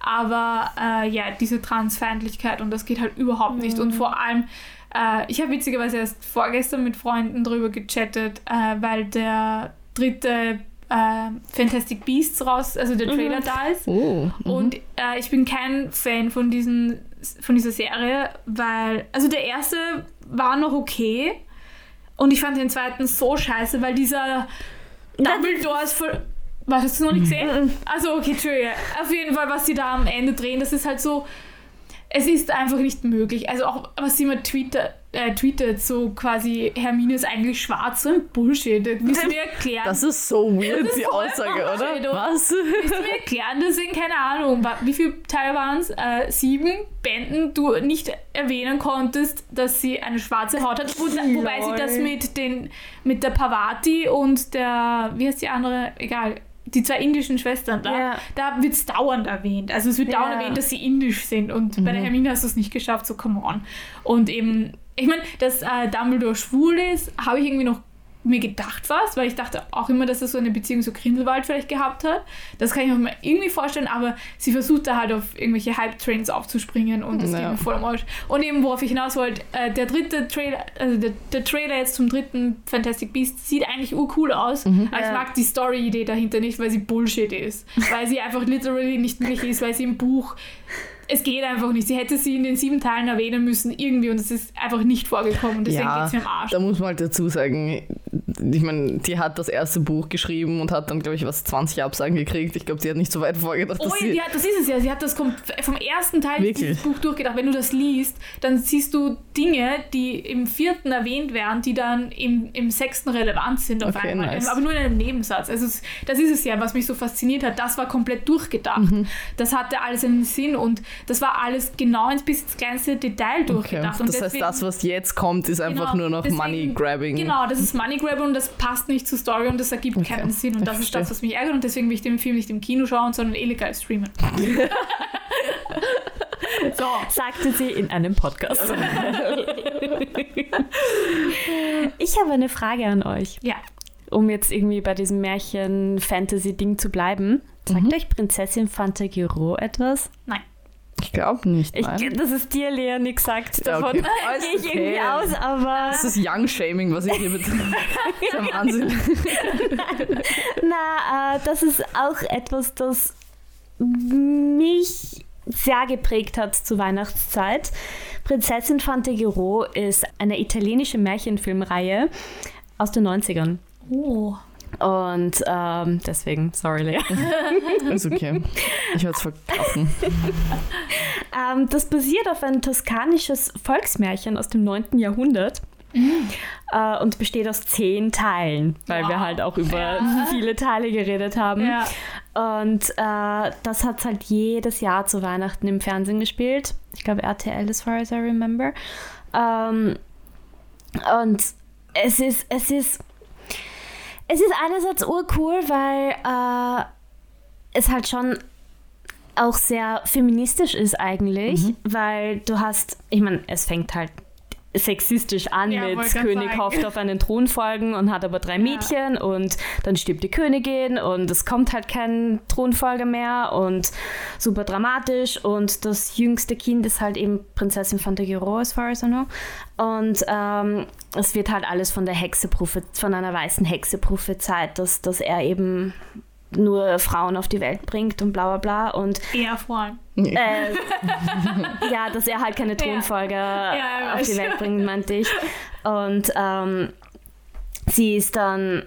Aber äh, ja, diese Transfeindlichkeit und das geht halt überhaupt nicht. Und vor allem, äh, ich habe witzigerweise erst vorgestern mit Freunden drüber gechattet, äh, weil der dritte äh, Fantastic Beasts raus, also der Trailer Mhm. da ist. Oh. mhm. Und äh, ich bin kein Fan von, diesen, von dieser Serie, weil, also der erste war noch okay und ich fand den zweiten so scheiße, weil dieser Dumbledore ist voll. Was, hast du noch nicht gesehen? Also, okay, Entschuldige. Auf jeden Fall, was sie da am Ende drehen, das ist halt so. Es ist einfach nicht möglich. Also auch, was sie immer tweetet, äh, tweetet so quasi, Hermine ist eigentlich schwarz, so ein Bullshit. Das müssen wir erklären. Das ist so weird, Das ist die so Aussage, einfach, oder? Was? Du mir erklären, das sind, keine Ahnung, wie viele Teile waren es? Äh, sieben Bänden, du nicht erwähnen konntest, dass sie eine schwarze Haut hat. Wo, wobei sie das mit, den, mit der Pavati und der, wie heißt die andere? Egal. Die zwei indischen Schwestern da, Ja. da wird es dauernd erwähnt. Also es wird Ja. dauernd erwähnt, dass sie indisch sind. Und bei der Hermine hast du es nicht geschafft, so come on. Und eben, ich meine, dass äh, Dumbledore schwul ist, habe ich irgendwie noch mir gedacht was, weil ich dachte auch immer, dass er so eine Beziehung zu Grindelwald vielleicht gehabt hat. Das kann ich mir irgendwie vorstellen, aber sie versucht da halt auf irgendwelche Hype-Trains aufzuspringen und das Ja. geht mir voll am Arsch. Und eben, worauf ich hinaus wollte, äh, der dritte Trailer, also der, der Trailer jetzt zum dritten Fantastic Beast sieht eigentlich urcool aus, aber ich Ja. mag die Story-Idee dahinter nicht, weil sie Bullshit ist. weil sie einfach literally nicht möglich ist, weil sie im Buch es geht einfach nicht. Sie hätte sie in den sieben Teilen erwähnen müssen, irgendwie, und es ist einfach nicht vorgekommen. Deswegen Ja, geht es mir am Arsch. Da muss man halt dazu sagen, ich meine, die hat das erste Buch geschrieben und hat dann, glaube ich, was 20 Absagen gekriegt. Ich glaube, sie hat nicht so weit vorgedacht, Oh, dass ja, sie. die hat, das ist es ja. Sie hat das vom ersten Teil Wirklich? dieses Buch durchgedacht. Wenn du das liest, dann siehst du Dinge, die im vierten erwähnt werden, die dann im, im sechsten relevant sind auf Okay, einmal. nice. Aber nur in einem Nebensatz. Also das ist es ja, was mich so fasziniert hat. Das war komplett durchgedacht. Mhm. Das hatte alles einen Sinn und das war alles genau ins bis ins kleinste Detail Okay. durchgedacht. Und Das heißt, deswegen- das, was jetzt kommt, ist einfach Genau, nur noch deswegen- Money Grabbing. Genau, das ist Money Grab und das passt nicht zur Story und das ergibt Okay, keinen Sinn. Und ich das ist das, was mich ärgert und deswegen will ich den Film nicht im Kino schauen, sondern illegal streamen. so. Sagte sie in einem Podcast. ich habe eine Frage an euch, Ja. um jetzt irgendwie bei diesem Märchen-Fantasy-Ding zu bleiben. Sagt Mhm. euch Prinzessin Fantagiro etwas? Nein. Ich glaube nicht. Ich, das ist dir, Lea, nichts sagt. Ja, Davon okay. Alles gehe ich irgendwie okay. aus, aber Das ist Young-Shaming, was ich hier betreibe. Das ist ja Wahnsinn. na, äh, das ist auch etwas, das mich sehr geprägt hat zur Weihnachtszeit. Prinzessin Fantagiro ist eine italienische Märchenfilmreihe aus den 90ern. Oh. Und ähm, deswegen, sorry, Lea. Ist okay. Ich werde es verkaufen. Ähm, das basiert auf ein toskanisches Volksmärchen aus dem 9. Jahrhundert äh, und besteht aus zehn Teilen, weil wir Wow. halt auch über Ja. viele Teile geredet haben. Ja. Und äh, das hat halt jedes Jahr zu Weihnachten im Fernsehen gespielt. Ich glaube RTL, as far as I remember. Ähm, und es ist, es ist, es ist einerseits urcool, weil äh, es halt schon auch sehr feministisch ist eigentlich, weil du hast, ich meine, es fängt halt sexistisch an Ja, mit König sagen. hofft auf einen Thron folgen und hat aber drei Mädchen und dann stirbt die Königin und es kommt halt kein Thronfolger mehr und super dramatisch und das jüngste Kind ist halt eben Prinzessin Fantagiro, as far as I know. Und ähm, es wird halt alles von der Hexe von einer weißen Hexe prophezeit, dass, dass er eben nur Frauen auf die Welt bringt und bla bla bla und Eher Frauen. äh, ja, dass er halt keine Thronfolger Ja, auf die. Welt bringt, meinte ich. Und ähm, sie ist dann.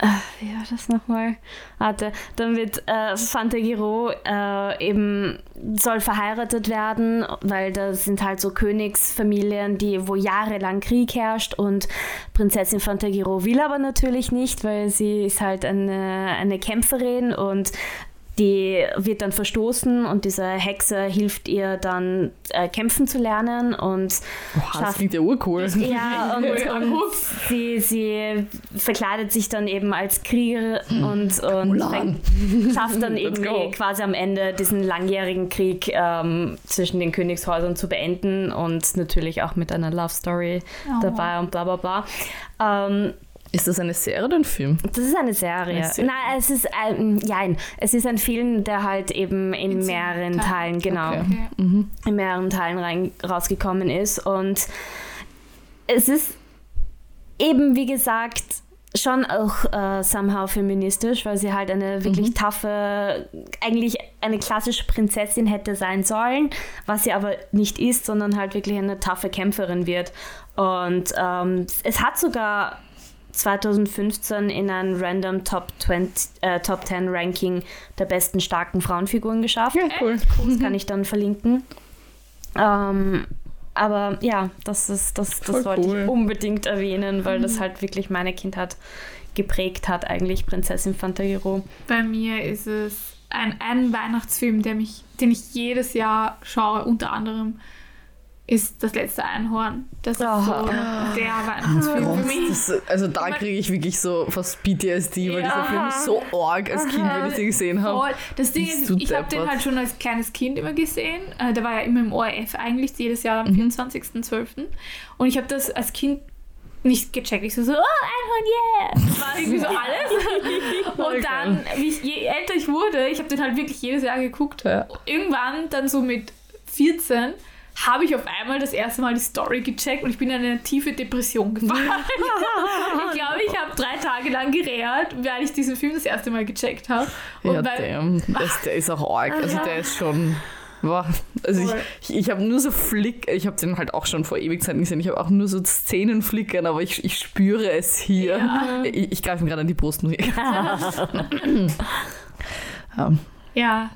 Äh, wie war das nochmal? Warte, dann wird äh, Fantagiro äh, eben soll verheiratet werden, weil da sind halt so Königsfamilien, die wo jahrelang Krieg herrscht und Prinzessin Fantagiro will aber natürlich nicht, weil sie ist halt eine, eine Kämpferin und die wird dann verstoßen und diese Hexe hilft ihr dann äh, kämpfen zu lernen und Boah, das schafft klingt ja urcool. ja, und, und sie, sie verkleidet sich dann eben als Krieger und, und Mulan. fängt, schafft dann irgendwie quasi am Ende diesen langjährigen Krieg ähm, zwischen den Königshäusern zu beenden und natürlich auch mit einer Love Story Oh. dabei und bla bla bla. Ähm, Ist das eine Serie oder ein Film? das ist eine Serie. Eine Serie. Nein, es ist ein, nein, es ist ein Film, der halt eben in, In mehreren Teilen. Teilen, genau Okay. Okay. Mhm. in mehreren Teilen rein, rausgekommen ist. Und es ist eben, wie gesagt, schon auch äh, somehow feministisch, weil sie halt eine wirklich taffe, eigentlich eine klassische Prinzessin hätte sein sollen, was sie aber nicht ist, sondern halt wirklich eine taffe Kämpferin wird. Und ähm, es hat sogar 2015 in ein random Top, 20, äh, Top 10 Ranking der besten starken Frauenfiguren geschafft. Ja, cool. Das kann ich dann verlinken. Ähm, aber ja, das ist das, das Voll wollte cool. ich unbedingt erwähnen, weil das halt wirklich meine Kindheit geprägt hat, eigentlich Prinzessin Fantagiro. Bei mir ist es ein, ein Weihnachtsfilm, der mich, den ich jedes Jahr schaue, unter anderem ist das letzte Einhorn. Das ist so Aha. der Weihnachtsfilm Gott, für mich. das, also da kriege ich wirklich so fast PTSD, weil dieser Ja. Film ist so arg als Kind, wenn ich den gesehen habe. Das Ding ist, ich habe den halt schon als kleines Kind immer gesehen. Äh, der war ja immer im ORF eigentlich, jedes Jahr Mhm. am 24.12. Und ich habe das als Kind nicht gecheckt. Ich so, so oh, Einhorn, yeah! Das war irgendwie so alles. Und dann, wie ich, je älter ich wurde, ich habe den halt wirklich jedes Jahr geguckt. Ja. Irgendwann dann so mit 14 habe ich auf einmal das erste Mal die Story gecheckt und ich bin in eine tiefe Depression gefallen. ich glaube, ich habe drei Tage lang gerährt, weil ich diesen Film das erste Mal gecheckt habe. Ja, weil, damn. Das, der ist auch arg. Also der ist schon. Boah. Also ich, Voll. ich, ich habe nur so Flick, ich habe den halt auch schon vor Ewigkeiten gesehen, ich habe auch nur so Szenen flickern, aber ich, ich spüre es hier. Ja. Ich, ich greife mir gerade an die Brust. muss ich- ja.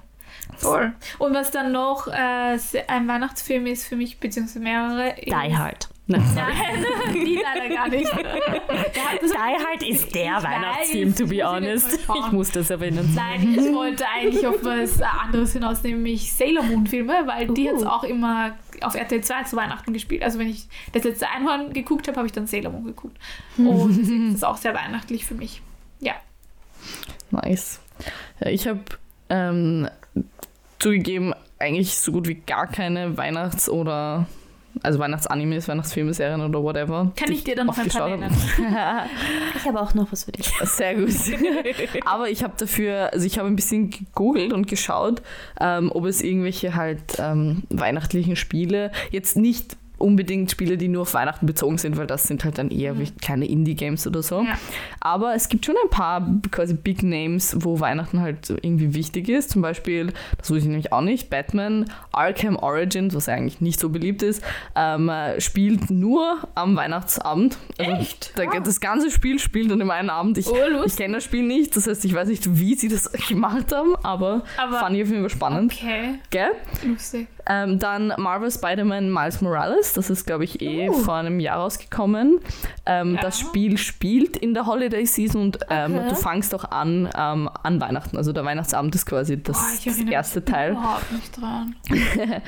Voll. Und was dann noch äh, ein Weihnachtsfilm ist für mich, beziehungsweise mehrere. Die Hard. Nein. Die leider gar nicht. Das- Die Hard ist der Ich Weihnachtsfilm, weiß, to be honest. Ich muss das erwähnen. Nein, ich wollte eigentlich auf was anderes hinaus, nämlich Sailor Moon Filme, weil die Uh. hat es auch immer auf RTL 2 zu Weihnachten gespielt. Also wenn ich das letzte Einhorn geguckt habe, habe ich dann Sailor Moon geguckt. Und deswegen ist auch sehr weihnachtlich für mich. Ja. Nice. Ich habe ähm, zugegeben eigentlich so gut wie gar keine Weihnachts- oder also Weihnachtsanimes, Weihnachtsfilme, Serien oder whatever. Kann ich dir dann noch ein paar nennen? Ich habe auch noch was für dich. Sehr gut. Aber ich habe dafür, also ich habe ein bisschen gegoogelt und geschaut, ähm, ob es irgendwelche halt ähm, weihnachtlichen Spiele, jetzt nicht unbedingt Spiele, die nur auf Weihnachten bezogen sind, weil das sind halt dann eher wie kleine Indie-Games oder so. Ja. Aber es gibt schon ein paar quasi Big Names, wo Weihnachten halt irgendwie wichtig ist. Zum Beispiel, das wusste ich nämlich auch nicht, Batman Arkham Origins, was eigentlich nicht so beliebt ist, ähm, äh, spielt nur am Weihnachtsabend. Also Echt? Der, Das ganze Spiel spielt an dem einen Abend. Ich, Oh, ich kenne das Spiel nicht, das heißt, ich weiß nicht, wie sie das gemacht haben, aber, Aber- fand ich auf jeden Fall spannend. Okay, Gell? lustig. Ähm, dann Marvel Spider-Man Miles Morales, das ist, glaube ich, eh Oh. vor einem Jahr rausgekommen. Ähm, Ja. Das Spiel spielt in der Holiday Season und ähm, Okay. du fangst auch an ähm, an Weihnachten. Also der Weihnachtsabend ist quasi das, ich das erste Teil. überhaupt nicht dran.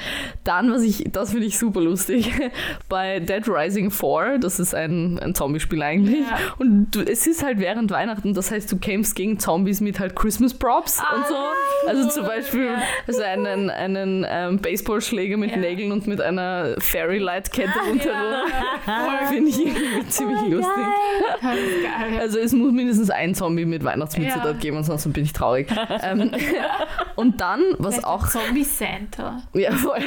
Dann, was ich, das finde ich super lustig, bei Dead Rising 4, das ist ein, ein Zombie-Spiel eigentlich. Ja. Und du, es ist halt während Weihnachten, das heißt, du kämpfst gegen Zombies mit halt Christmas Props Ah, und so. Also zum Beispiel also einen, einen ähm, Baseballschläger mit Ja. Nägeln und mit einer Fairy Light Kette rundherum. Ja, Finde ich irgendwie ziemlich lustig. das ist geil. Also es muss mindestens ein Zombie mit Weihnachtsmütze Ja. dort geben, ansonsten bin ich traurig. ähm, und dann, was Vielleicht auch... Zombie Santa. Ja, voll.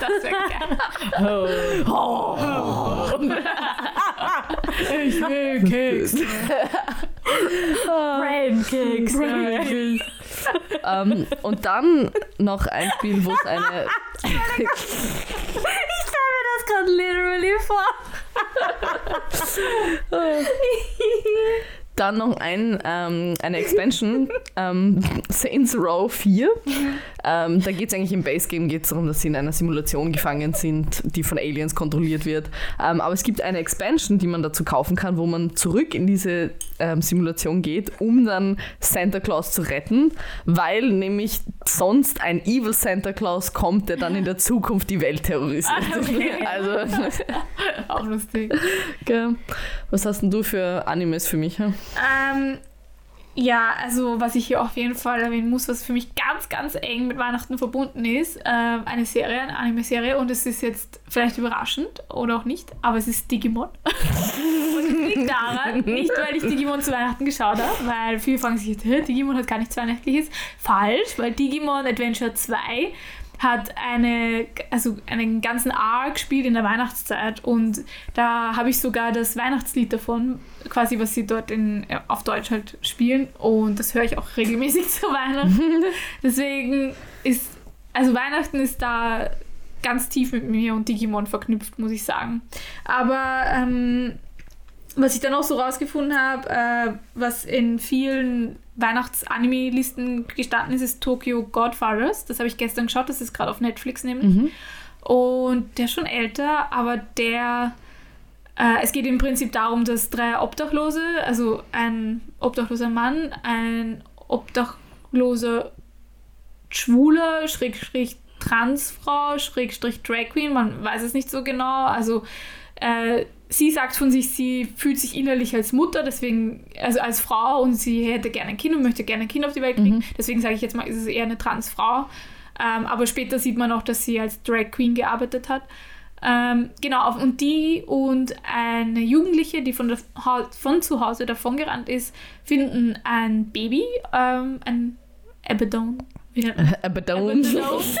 Das wäre geil. Ich will Keks. Braincakes. ähm, und dann noch ein Spiel, wo es eine... Ich stelle mir das gerade literally vor. Dann noch ein, ähm, eine Expansion, ähm, Saints Row 4. Ähm, da geht es eigentlich im Base Game geht's darum, dass sie in einer Simulation gefangen sind, die von Aliens kontrolliert wird. Ähm, aber es gibt eine Expansion, die man dazu kaufen kann, wo man zurück in diese ähm, Simulation geht, um dann Santa Claus zu retten, weil nämlich sonst ein Evil Santa Claus kommt, der dann in der Zukunft die Welt terrorisiert. Okay. Also, Auch lustig. gell. was hast denn du für Animes für mich? hä? Ähm, ja, also was ich hier auf jeden Fall erwähnen muss, was für mich ganz, ganz eng mit Weihnachten verbunden ist, ähm, eine Serie, eine Anime-Serie und es ist jetzt vielleicht überraschend oder auch nicht, aber es ist Digimon. und liegt daran, nicht weil ich Digimon zu Weihnachten geschaut habe, weil viele fragen sich, "Hä, Digimon hat gar nichts Weihnachtliches. Falsch, weil Digimon Adventure 2 hat eine, also einen ganzen Arc gespielt in der Weihnachtszeit und da habe ich sogar das Weihnachtslied davon, quasi was sie dort in, auf Deutsch halt spielen und das höre ich auch regelmäßig zu Weihnachten. Deswegen ist, also Weihnachten ist da ganz tief mit mir und Digimon verknüpft, muss ich sagen. Aber ähm, was ich dann auch so rausgefunden habe, äh, was in vielen Weihnachts-Anime-Listen gestanden ist, ist Tokyo Godfathers. Das habe ich gestern geschaut, das ist gerade auf Netflix nämlich. Mhm. Und der ist schon älter, aber der. Äh, es geht im Prinzip darum, dass drei Obdachlose, also ein obdachloser Mann, ein obdachloser Schwuler, Schrägstrich Transfrau, Schrägstrich Drag Queen, man weiß es nicht so genau. Also äh, sie sagt von sich, sie fühlt sich innerlich als Mutter, deswegen, also als Frau und sie hätte gerne ein Kind und möchte gerne ein Kind auf die Welt kriegen. Mhm. Deswegen sage ich jetzt mal, ist es eher eine Transfrau. Ähm, aber später sieht man auch, dass sie als Drag Queen gearbeitet hat. Ähm, genau, und die und eine Jugendliche, die von, der, von zu Hause davongerannt ist, finden ein Baby, ähm, ein Abaddon. Nennt man Abandoned. Abandoned. Abandoned.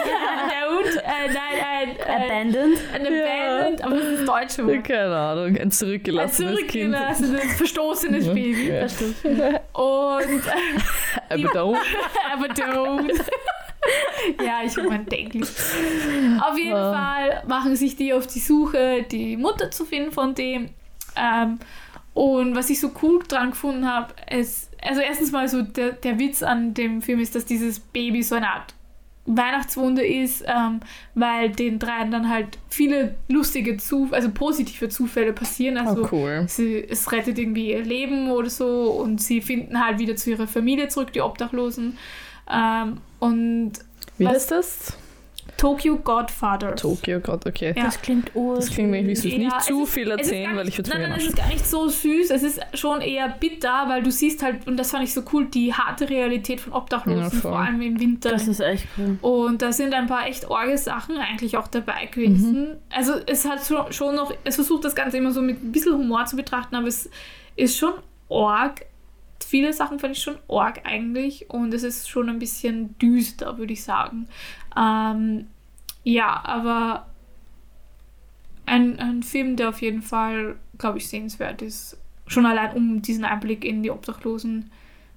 Äh, nein, ein, äh, Abandoned. ein Abandoned, aber das ist das deutsche Wort. Keine Ahnung, ein Ein zurückgelassenes Kind. zurückgelassenes, verstoßenes Ja. Baby. Ja. Und äh, Abandoned. Abandoned. ja, ich habe mein Englisch. Auf jeden Ah. Fall machen sich die auf die Suche, die Mutter zu finden von dem. Ähm, und was ich so cool dran gefunden habe, ist, also erstens mal so der, der Witz an dem Film ist, dass dieses Baby so eine Art Weihnachtswunder ist, ähm, weil den dreien dann halt viele lustige, Zu also positive Zufälle passieren. Also Oh, cool. sie, es rettet irgendwie ihr Leben oder so und sie finden halt wieder zu ihrer Familie zurück, die Obdachlosen. Ähm, und Wie Was- heißt das? Tokyo Godfather. Tokio, Gott, okay. Ja. Das klingt ur. Das klingt mir nicht, Ja, nicht zu ist- viel erzählen, gar weil nicht- ich würde Nein, mir nein, es ist gar nicht so süß. Es ist schon eher bitter, weil du siehst halt, und das fand ich so cool, die harte Realität von Obdachlosen, Ja, vor allem im Winter. Das ist echt cool. Und da sind ein paar echt orge Sachen eigentlich auch dabei gewesen. Also es hat so- schon noch, es versucht das Ganze immer so mit ein bisschen Humor zu betrachten, aber es ist schon org. Viele Sachen fand ich schon org eigentlich und es ist schon ein bisschen düster, würde ich sagen. Ähm, ja, aber ein, ein Film, der auf jeden Fall, glaube ich, sehenswert ist. Schon allein, um diesen Einblick in die obdachlosen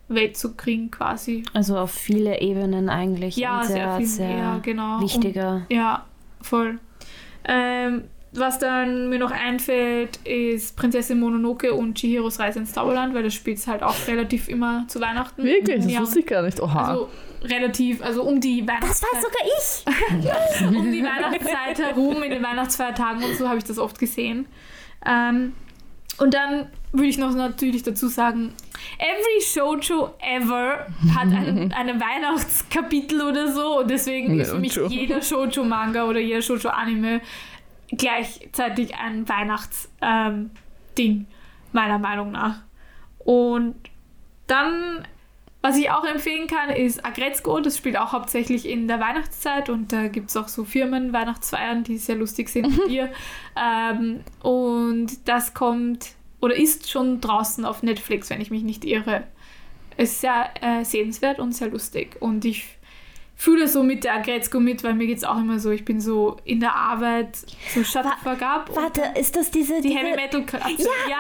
Welt zu kriegen, quasi. Also auf viele Ebenen eigentlich. Ja, sehr, viel sehr mehr, genau. Und- wichtiger. ja, voll. Ähm, was dann mir noch einfällt, ist Prinzessin Mononoke und Chihiros Reise ins Zauberland, weil das spielt halt auch relativ immer zu Weihnachten. Wirklich? Das ja. wusste ich gar nicht. Oha. Also relativ, also um die Das Weihnachtszeit, weiß sogar ich. um die Weihnachtszeit herum, in den Weihnachtsfeiertagen und so habe ich das oft gesehen. Ähm, und dann würde ich noch natürlich dazu sagen, every Shoujo ever hat einen, einen Weihnachtskapitel oder so und deswegen ist für mich Shoujo. jeder Shoujo-Manga oder jeder Shoujo-Anime gleichzeitig ein Weihnachts-Ding, ähm, meiner Meinung nach. Und dann, was ich auch empfehlen kann, ist Agretzko. Das spielt auch hauptsächlich in der Weihnachtszeit und da gibt es auch so Firmen-Weihnachtsfeiern, die sehr lustig sind mit ihr. Ähm, und das kommt oder ist schon draußen auf Netflix, wenn ich mich nicht irre. Ist sehr äh, sehenswert und sehr lustig. Und ich fühle so mit der Agretzko mit, weil mir geht es auch immer so, ich bin so in der Arbeit, so shut the fuck up. Warte, ist das diese. die diese Heavy Metal Ja,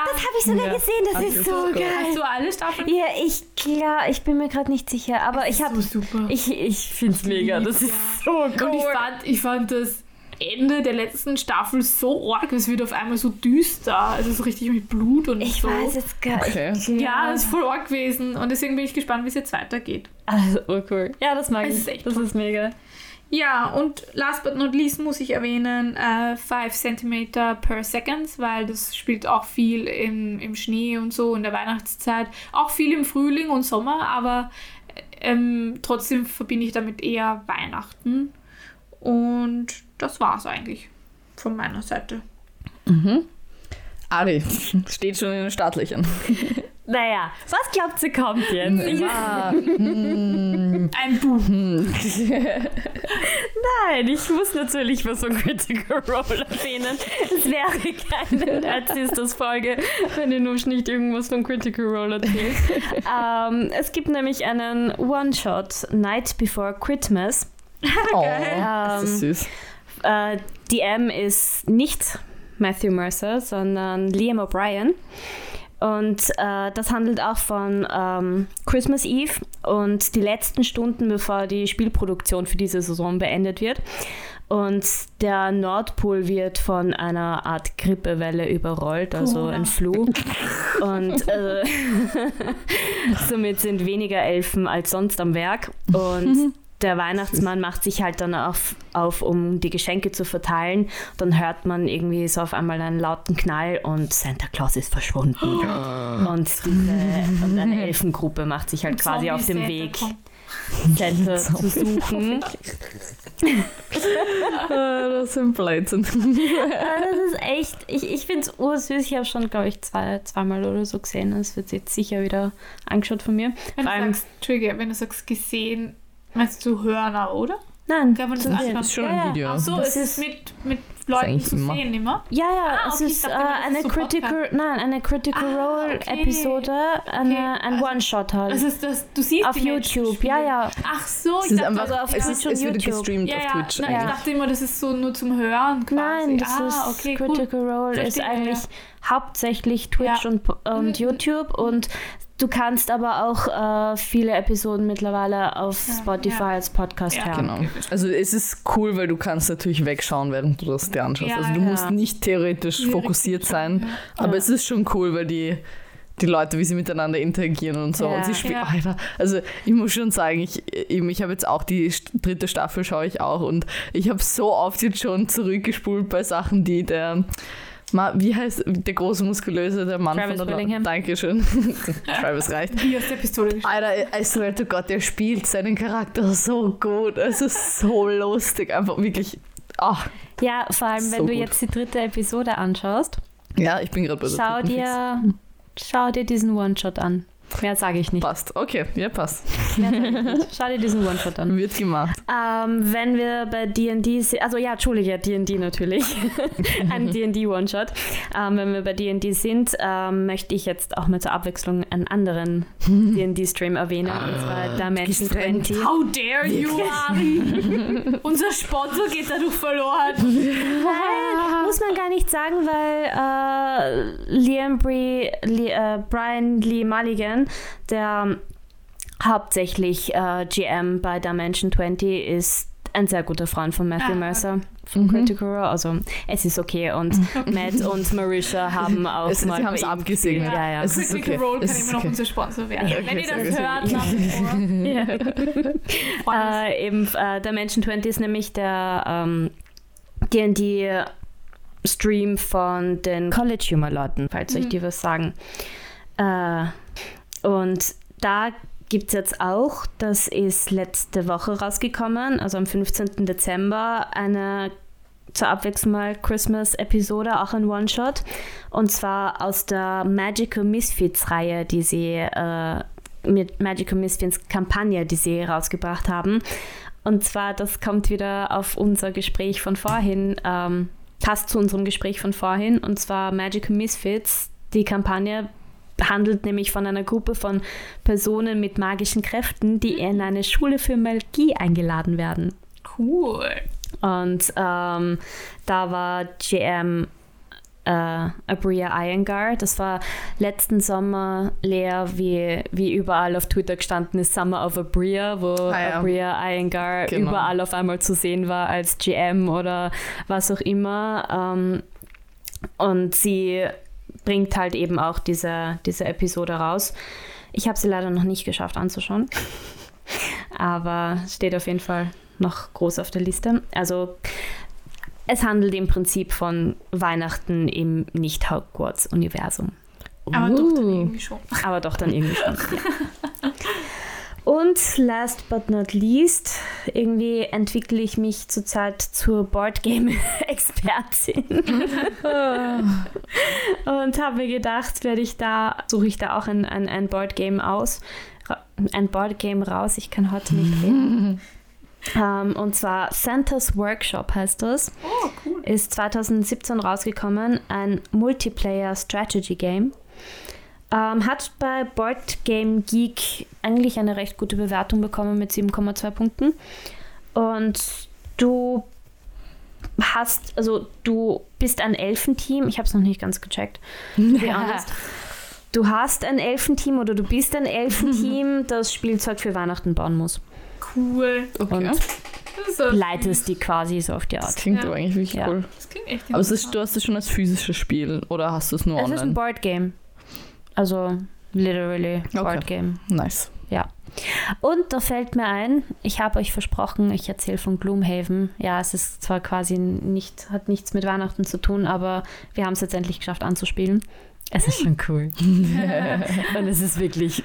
das habe ich sogar Ja. gesehen. Das Ach, ist das so cool. Hast geil. du alle Staffeln? Ja, ich klar, ich bin mir gerade nicht sicher, aber ich habe so super. ich ich find's mega. Das ist so cool. Und ich fand, ich fand das Ende der letzten Staffel so arg, es wird auf einmal so düster, also so richtig mit Blut und ich so. weiß jetzt gar Okay. nicht. ja, es ist voll arg gewesen und deswegen bin ich gespannt, wie es jetzt weitergeht. Also, oh cool. Ja, das mag Es ich. ist echt das toll. ist mega. Ja, und last but not least muss ich erwähnen, 5 cm per Second, weil das spielt auch viel im, im Schnee und so in der Weihnachtszeit. Auch viel im Frühling und Sommer, aber ähm, trotzdem verbinde ich damit eher Weihnachten. Und das war's eigentlich von meiner Seite. Mhm. Ari, steht schon in den Startlöchern. Naja, was glaubt ihr kommt jetzt? Ich, Ah, hm, Ein Buch. hm. nein, ich muss natürlich was von Critical Role erwähnen. Es wäre keine Nerd-Sisters-Folge, wenn ihr nur nicht irgendwas von Critical Role erzählt. ähm, es gibt nämlich einen One-Shot, Night Before Christmas. Oh, das ist süß. Äh, DM ist nicht Matthew Mercer, sondern Liam O'Brien. Und äh, das handelt auch von ähm, Christmas Eve und die letzten Stunden, bevor die Spielproduktion für diese Saison beendet wird. Und der Nordpol wird von einer Art Grippewelle überrollt, also ein Flu. Und äh, somit sind weniger Elfen als sonst am Werk. Und der Weihnachtsmann macht sich halt dann auf, auf, um die Geschenke zu verteilen. Dann hört man irgendwie so auf einmal einen lauten Knall und Santa Claus ist verschwunden. Und, diese, und eine Elfengruppe macht sich halt quasi auf dem Zombie-Santa Weg, kommt. Santa zu suchen. Ah, das sind Blödsinn. Ja, das ist echt, ich, ich finde es ursüß. Ich habe schon, glaube ich, zwei, zweimal oder so gesehen. Das wird jetzt sicher wieder angeschaut von mir. Wenn du allem, sagst, Entschuldige, wenn du sagst gesehen, meinst du Hörer, oder? nein, Kann man das sehen. ist schon ja, ein ja. Video. Ach so, Das es ist ist- mit, mit Leuten zu immer. sehen immer. Ja, ja, Ah, es okay, ist dachte, das ist eine so Critical, nein, eine Critical Ah, Role okay. Episode, eine, Okay, ein also- One-Shot halt. Also ist das, du siehst auf YouTube, ja, ja. Ach so, Es ich ist dachte, einfach, also auf es, Twitch ist, es wird YouTube. gestreamt ja, auf ja, Twitch. nein, ich dachte immer, das ist so nur zum Hören quasi. Nein, das ah, ist okay, cool. Critical Role ist eigentlich ja. hauptsächlich Twitch Ja. und, und Mhm. YouTube und du kannst aber auch äh, viele Episoden mittlerweile auf Ja, Spotify ja. als Podcast Ja, hören. Genau. Also es ist cool, weil du kannst natürlich wegschauen, während du das dir anschaust. Ja, also du ja. musst nicht theoretisch Ja, fokussiert sein, schon, aber Ja. es ist schon cool, weil die, die Leute, wie sie miteinander interagieren und so. Ja. Und sie spielen, Ja. Alter, also ich muss schon sagen, ich, eben, ich habe jetzt auch die dritte Staffel, schaue ich auch und ich habe so oft jetzt schon zurückgespult bei Sachen, die der wie heißt der große muskulöse, der Mann Travis von der Willingham. Dankeschön. Travis reicht. Wie aus der Pistole geschossen. Alter, I swear to God, der spielt seinen Charakter so gut. Es ist so lustig. Einfach wirklich. Ach, Ja, vor allem, wenn So du gut. jetzt die dritte Episode anschaust, ja, ich bin gerade bei der schau dir, schau dir diesen One-Shot an. Mehr sage ich nicht. Passt. Okay, ja, passt. Dir diesen One-Shot an. Wird gemacht. Ähm, wenn wir bei D&D sind, also ja, Entschuldige, D&D natürlich, ein D&D One-Shot. Ähm, wenn wir bei D&D sind, ähm, möchte ich jetzt auch mal zur Abwechslung einen anderen D&D-Stream erwähnen, und zwar Dimension getrennt. 20. How dare you, Ari? Unser Sponsor geht dadurch verloren. Nein, muss man gar nicht sagen, weil äh, Liam Bree, Lee, äh, Brian Lee Mulligan, der hauptsächlich äh, GM bei Dimension 20 ist, ein sehr guter Freund von Matthew Ah, Mercer von Mhm. Critical Role. Also es ist okay und Matt und Marisha haben auch Es, mal sie haben es abgesegnet. gespielt. Ja, ja. Es ist Critical okay. Role kann Es ist immer noch okay. unser Sponsor werden. Ja, Wenn okay, ihr das hört, nach. Ja. Äh, eben, äh, Dimension 20 ist nämlich der ähm, D&D Stream von den College Humor Leuten, falls euch Mhm. die was sagen. Äh, und da gibt es jetzt auch, das ist letzte Woche rausgekommen, also am 15. Dezember, eine zur Abwechslung mal Christmas-Episode, auch ein One-Shot. Und zwar aus der Magical Misfits-Reihe, die sie äh, mit Magical Misfits Kampagne, die sie rausgebracht haben. Und zwar, das kommt wieder auf unser Gespräch von vorhin, ähm, passt zu unserem Gespräch von vorhin. Und zwar Magical Misfits, die Kampagne handelt nämlich von einer Gruppe von Personen mit magischen Kräften, die in eine Schule für Magie eingeladen werden. Cool. Und ähm, da war GM äh, Abria Iyengar. Das war letzten Sommer leer, wie, wie überall auf Twitter gestanden ist, Summer of Abria, wo Ah, ja. Abria Iyengar Genau. überall auf einmal zu sehen war als GM oder was auch immer. Ähm, und sie bringt halt eben auch diese, diese Episode raus. Ich habe sie leider noch nicht geschafft anzuschauen. Aber steht auf jeden Fall noch groß auf der Liste. Also es handelt im Prinzip von Weihnachten im Nicht-Hogwarts-Universum. Aber doch dann Uh. irgendwie schon. Aber doch dann irgendwie schon. ja. Und last but not least, irgendwie entwickle ich mich zurzeit zur Boardgame-Expertin. Und habe mir gedacht, werde ich da, suche ich da auch ein, ein, ein Boardgame aus, ein Boardgame raus. Ich kann heute nicht reden. Ähm, und zwar Santa's Workshop heißt das. Oh, cool. Ist 2017 rausgekommen, ein Multiplayer-Strategy-Game. Ähm, hat bei Board Game Geek eigentlich eine recht gute Bewertung bekommen mit 7,2 Punkten. Und du hast, also du bist ein Elfenteam. Ich habe es noch nicht ganz gecheckt. Du hast ein Elfenteam oder du bist ein Elfenteam, das Spielzeug für Weihnachten bauen muss. Cool. Okay. Und Das leitest die quasi so auf die Das Art. klingt Ja. aber eigentlich wirklich Ja. cool. Das klingt echt Aber es ist, du hast es schon als physisches Spiel oder hast du es nur Es ist ein online? Also literally Board Okay. Game. Nice. Und da fällt mir ein, ich habe euch versprochen, ich erzähle von Gloomhaven. Ja, es ist zwar quasi nicht, hat nichts mit Weihnachten zu tun, aber wir haben es jetzt endlich geschafft anzuspielen. Es ist schon cool. Und es ist wirklich,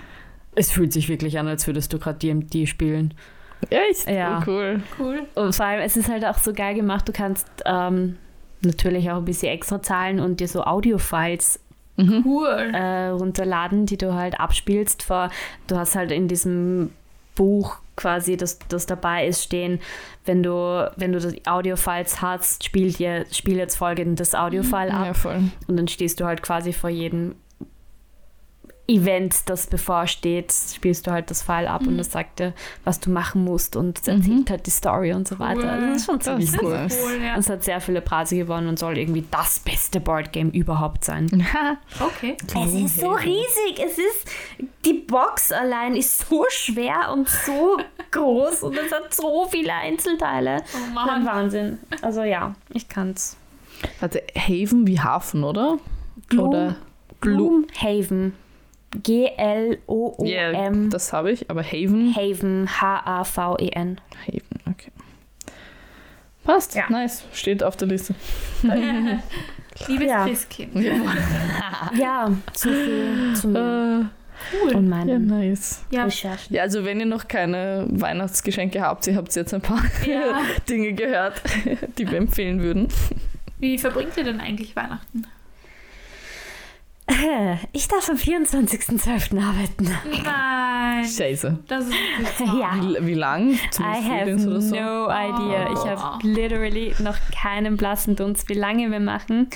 es fühlt sich wirklich an, als würdest du gerade D&D spielen. Echt? Ja. Oh, cool. Cool. Und vor allem, es ist halt auch so geil gemacht, du kannst ähm, natürlich auch ein bisschen extra zahlen und dir so Audio-Files Mhm. Cool. äh, runterladen, die du halt abspielst. Vor, du hast halt in diesem Buch quasi, das, das dabei ist, stehen, wenn du, wenn du die Audio-Files hast, spiel, dir, spiel jetzt folgendes Audio-File ab Ja, und dann stehst du halt quasi vor jedem Event, das bevorsteht, spielst du halt das File ab und das sagt dir, was du machen musst und es erzählt halt die Story und so weiter. Also das ist schon ziemlich Das cool. Cool, ja. Es hat sehr viele Preise gewonnen und soll irgendwie das beste Boardgame überhaupt sein. Okay. Es ist so riesig. Es ist die Box allein ist so schwer und so groß und es hat so viele Einzelteile. Oh Mann. Wahnsinn. Also ja, ich kann's. Warte, Haven wie Hafen, oder? Oder Gloom. Gloomhaven. Ja, G-L-O-O-M. das habe ich, aber Haven. Haven. H-A-V-E-N. Haven, okay. Passt, Ja. nice. Steht auf der Liste. Liebes Ja. Christkind. Ja, so viel zu mir Äh, Cool. und ja, meinen nice. Ja. Recherchen. Ja, also wenn ihr noch keine Weihnachtsgeschenke habt, ihr habt jetzt ein paar ja. Dinge gehört, die wir empfehlen würden. Wie verbringt ihr denn eigentlich Weihnachten? Ich darf am 24.12. arbeiten. Nein. Scheiße. Das ist. Ja. Wie, wie lang? Zum I have Frühlings oder so? no idea. Ich Oh. habe literally noch keinen blassen Dunst, wie lange wir machen.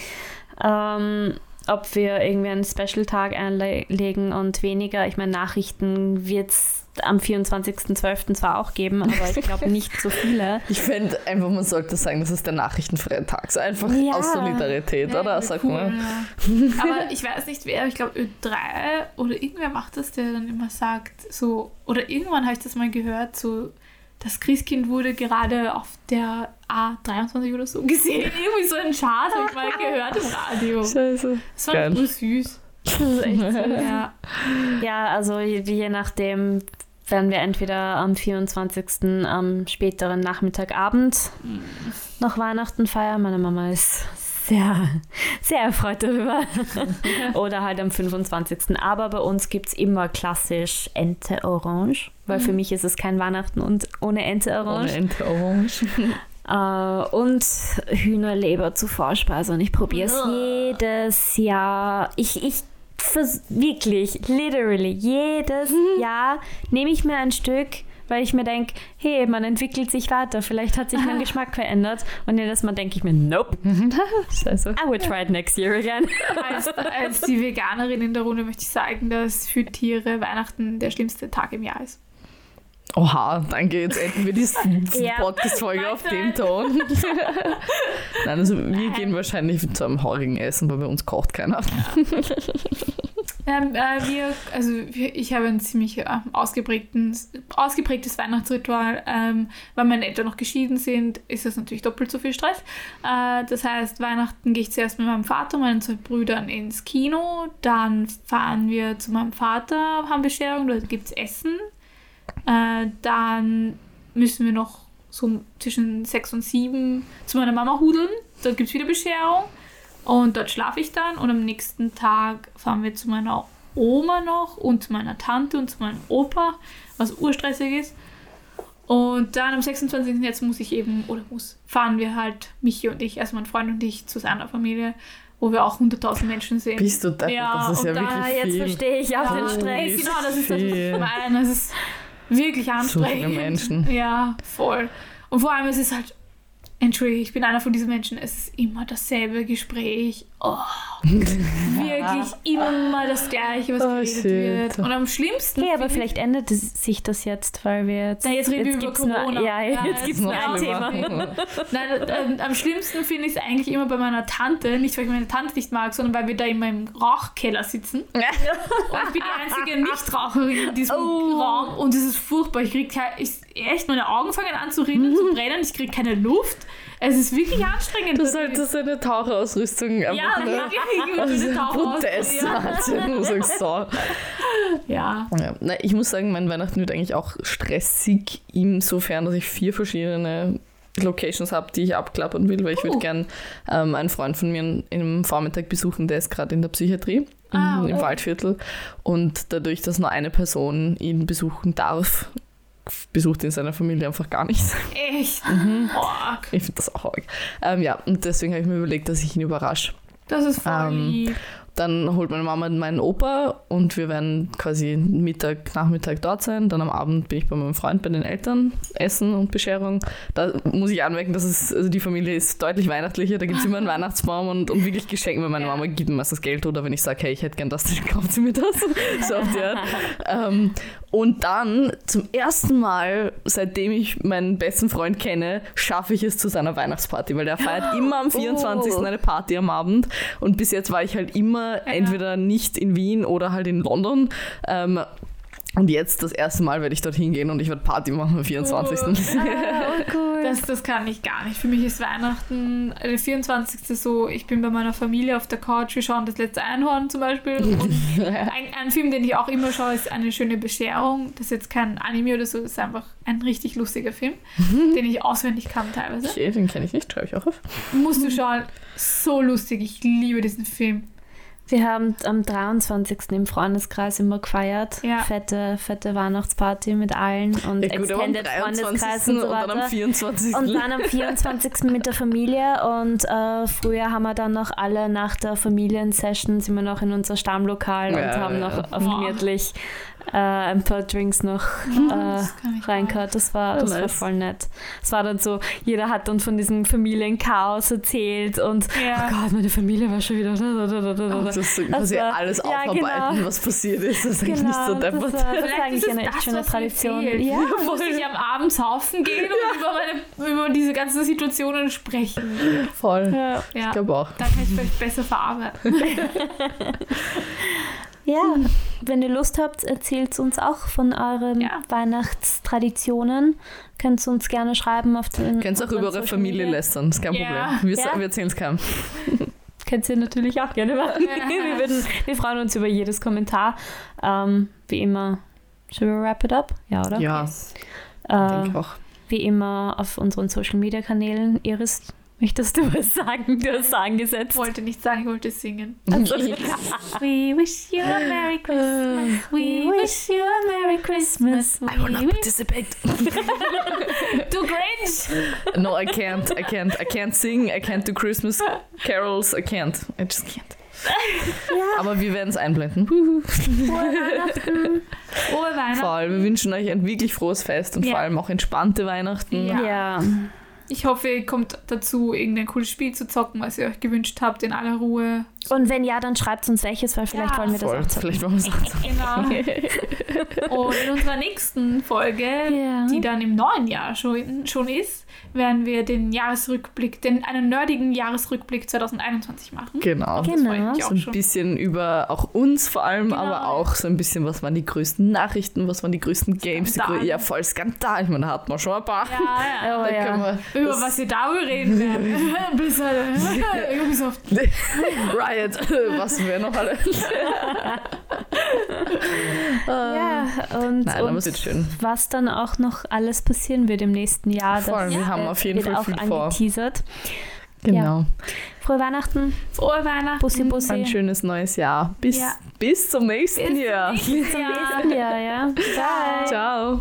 Ähm, ob wir irgendwie einen Special-Tag einlegen und weniger. Ich meine, Nachrichten wird es am 24.12. zwar auch geben, aber ich glaube nicht so viele. Ich fände einfach, man sollte sagen, das ist der nachrichtenfreie Tag. So einfach Ja. aus Solidarität, Ja, oder? Sag cool, mal. Aber ich weiß nicht wer, ich glaube Ö3 oder irgendwer macht das, der dann immer sagt, so, oder irgendwann habe ich das mal gehört, so, das Christkind wurde gerade auf der A23 oder so gesehen. Irgendwie so ein Chart habe ich mal gehört im Radio. Scheiße. Das war Geil. voll süß. Das ist echt so. Ja. Ja, also je, je nachdem werden wir entweder am 24. am späteren Nachmittagabend noch Weihnachten feiern. Meine Mama ist sehr, sehr erfreut darüber. Oder halt am 25. Aber bei uns gibt es immer klassisch Ente Orange, weil für mich ist es kein Weihnachten und ohne Ente Ohne Orange. Ente Orange. Äh, und Hühnerleber zur Vorspeise. Und ich probiere es jedes Jahr. Ich, ich vers wirklich, literally, jedes Jahr nehme ich mir ein Stück, weil ich mir denke, hey, man entwickelt sich weiter. Vielleicht hat sich mein Geschmack verändert. Und jedes Mal denke ich mir, nope, Scheiße. I will try it next year again. Als, als die Veganerin in der Runde möchte ich sagen, dass für Tiere Weihnachten der schlimmste Tag im Jahr ist. Oha, danke. Jetzt enden wir die Ja. Podcast-Folge auf dem Ton. Nein, also wir gehen wahrscheinlich zu einem heurigen Essen, weil bei uns kocht keiner. Ähm, äh, wir, also wir, ich habe ein ziemlich äh, ausgeprägtes, Weihnachtsritual. Ähm, weil meine Eltern noch geschieden sind, ist das natürlich doppelt so viel Stress. Äh, das heißt, Weihnachten gehe ich zuerst mit meinem Vater und meinen zwei Brüdern ins Kino. Dann fahren wir zu meinem Vater, haben Bescherung, da gibt es Essen. Äh, dann müssen wir noch so zwischen sechs und sieben zu meiner Mama hudeln. Dort gibt es wieder Bescherung. Und dort schlafe ich dann und am nächsten Tag fahren wir zu meiner Oma noch und zu meiner Tante und zu meinem Opa, was urstressig ist. Und dann am 26. jetzt muss ich eben, oder muss, fahren wir halt, Michi und ich, also mein Freund und ich, zu seiner Familie, wo wir auch 100.000 Menschen sind. Bist du da? Ja, das ist ja da wirklich jetzt viel. verstehe ich auch Ja, den Stress. Genau, das ist das, was ich meine. Es ist wirklich anstrengend. viele Menschen. Ja, voll. Und vor allem, es ist halt, Entschuldige, ich bin einer von diesen Menschen. Es ist immer dasselbe Gespräch. Oh, wirklich immer das Gleiche, was Oh, geredet shit. wird. Und am schlimmsten. Okay, aber vielleicht ändert es sich das jetzt, weil wir jetzt. Na, jetzt reden wir über gibt's nur, Corona. Ja, Ja, jetzt gibt es nur ein. Thema. Nein, ähm, am schlimmsten finde ich es eigentlich immer bei meiner Tante. Nicht, weil ich meine Tante nicht mag, sondern weil wir da immer im Rauchkeller sitzen. Und ich bin die einzige Nichtraucherin in diesem Oh. Raum. Und es ist furchtbar. Ich kriege echt, meine Augen fangen an zu rinnen, zu brennen. Ich kriege keine Luft. Es ist wirklich anstrengend. Du solltest eine Taucherausrüstung einfach ja, ne? wirklich. Ich würde den Tauch Protest. ausprobieren. Wahnsinn, du sagst so. Ja. Ja, na, ich muss sagen, mein Weihnachten wird eigentlich auch stressig, insofern, dass ich vier verschiedene Locations habe, die ich abklappern will, weil ich würde Uh. gern ähm, einen Freund von mir im Vormittag besuchen, der ist gerade in der Psychiatrie Ah, im, im okay. Waldviertel und dadurch, dass nur eine Person ihn besuchen darf, besucht ihn seine Familie einfach gar nicht. Echt. Mhm. Ich finde das auch arg. Ähm, ja, und deswegen habe ich mir überlegt, dass ich ihn überrasche. Das ist voll Ähm. Dann holt meine Mama meinen Opa und wir werden quasi Mittag, Nachmittag dort sein. Dann am Abend bin ich bei meinem Freund, bei den Eltern, Essen und Bescherung. Da muss ich anmerken, dass es, also die Familie ist deutlich weihnachtlicher. Da gibt es immer einen Weihnachtsbaum und, und wirklich Geschenke, weil meine. Mama gibt mir meistens Geld oder wenn ich sage, hey, ich hätte gern das, dann kauft sie mir das. so auf die Art. ähm, und dann zum ersten Mal, seitdem ich meinen besten Freund kenne, schaffe ich es zu seiner Weihnachtsparty, weil der feiert immer am 24. Oh. eine Party am Abend. Und bis jetzt war ich halt immer entweder nicht in Wien oder halt in London. Ähm, und jetzt das erste Mal werde ich dorthin gehen und ich werde Party machen am 24. Oh. Oh, cool. Das, das kann ich gar nicht. Für mich ist Weihnachten der 24. so, ich bin bei meiner Familie auf der Couch, wir schauen das letzte Einhorn zum Beispiel. Und ein, ein Film, den ich auch immer schaue, ist Eine schöne Bescherung. Das ist jetzt kein Anime oder so, das ist einfach ein richtig lustiger Film, den ich auswendig kann teilweise. Okay, den kenne ich nicht, schreibe ich auch auf. Musst du schauen, so lustig, ich liebe diesen Film. Wir haben am 23. im Freundeskreis immer gefeiert. Ja. Fette, fette Weihnachtsparty mit allen und Ja, gut, Extended 23. Freundeskreis und so und dann am weiter. 24. Und dann am 24. mit der Familie und äh, früher haben wir dann noch alle nach der Familiensession sind wir noch in unser Stammlokal und Ja, haben ja. noch auf gemütlich äh, ein paar Drinks noch äh, Das kann ich reingehört. Das war, das war voll nett. Es war dann so, jeder hat dann von diesem Familienchaos erzählt und Ja. oh Gott, meine Familie war schon wieder da, da, da, da, da, da. Das ist so quasi war- alles ja, aufarbeiten, genau. was passiert ist. Das ist eigentlich nicht so das, war, deppert. das war eigentlich ist es eine echt das, schöne Tradition. Ja, Da muss ich am Abend saufen gehen und über, meine, über diese ganzen Situationen sprechen. Voll. ja. Ja, Ich glaube auch. dann kann ich vielleicht besser verarbeiten. Ja, wenn ihr Lust habt, erzählt uns auch von euren Ja. Weihnachtstraditionen. Könnt ihr uns gerne schreiben auf den. Könnt ihr auch über eure Social Familie lästern, ist kein Ja. Problem. Wir, Ja. wir erzählen es keinem. Könnt ihr natürlich auch gerne machen. wir, würden, wir freuen uns über jedes Kommentar. Ähm, wie immer, should we wrap it up? Ja, oder? Ja, Äh, denke auch. wie immer auf unseren Social Media Kanälen. Iris, möchtest du was sagen? Du hast Ich angesetzt. wollte nicht sagen, ich wollte singen. Also, We wish you a Merry Christmas. we wish you a Merry Christmas. I will not participate. Du Grinch! No, I can't. I can't. I can't sing. I can't do Christmas carols. I can't. I just can't. Ja, Aber wir werden es einblenden. frohe Weihnachten. Frohe Weihnachten. Voll. Wir wünschen euch ein wirklich frohes Fest und Ja. vor allem auch entspannte Weihnachten. Ja. Ja. Ich hoffe, ihr kommt dazu, irgendein cooles Spiel zu zocken, was ihr euch gewünscht habt, in aller Ruhe. Und wenn ja, dann schreibt uns welches, weil vielleicht Ja, wollen wir das Voll. auch zocken. Vielleicht machen wir es auch. Genau. Und in unserer nächsten Folge, Ja. die dann im neuen Jahr schon, schon ist, werden wir den Jahresrückblick, den, einen nerdigen Jahresrückblick 2021 machen. Genau. Das Genau. So auch ein schon. bisschen über auch uns vor allem, Genau. aber auch so ein bisschen, was waren die größten Nachrichten, was waren die größten Games, die grö ja voll Skandal. Ich meine, da hat man schon ein paar. Ja, ja. Oh, Über das- was wir darüber reden werden. Bis äh, Riot, was wäre noch alle? Ja, und, Nein, und was dann auch noch alles passieren wird im nächsten Jahr. Voll, wir haben äh, auf jeden wird Fall auch viel vor. angeteasert. Genau. Frohe Weihnachten. Frohe Weihnachten. Bussi, Bussi. Ein schönes neues Jahr. Bis, Ja. bis zum nächsten Bis zum Jahr. nächsten Jahr. Ja, ja. Bye. Ciao.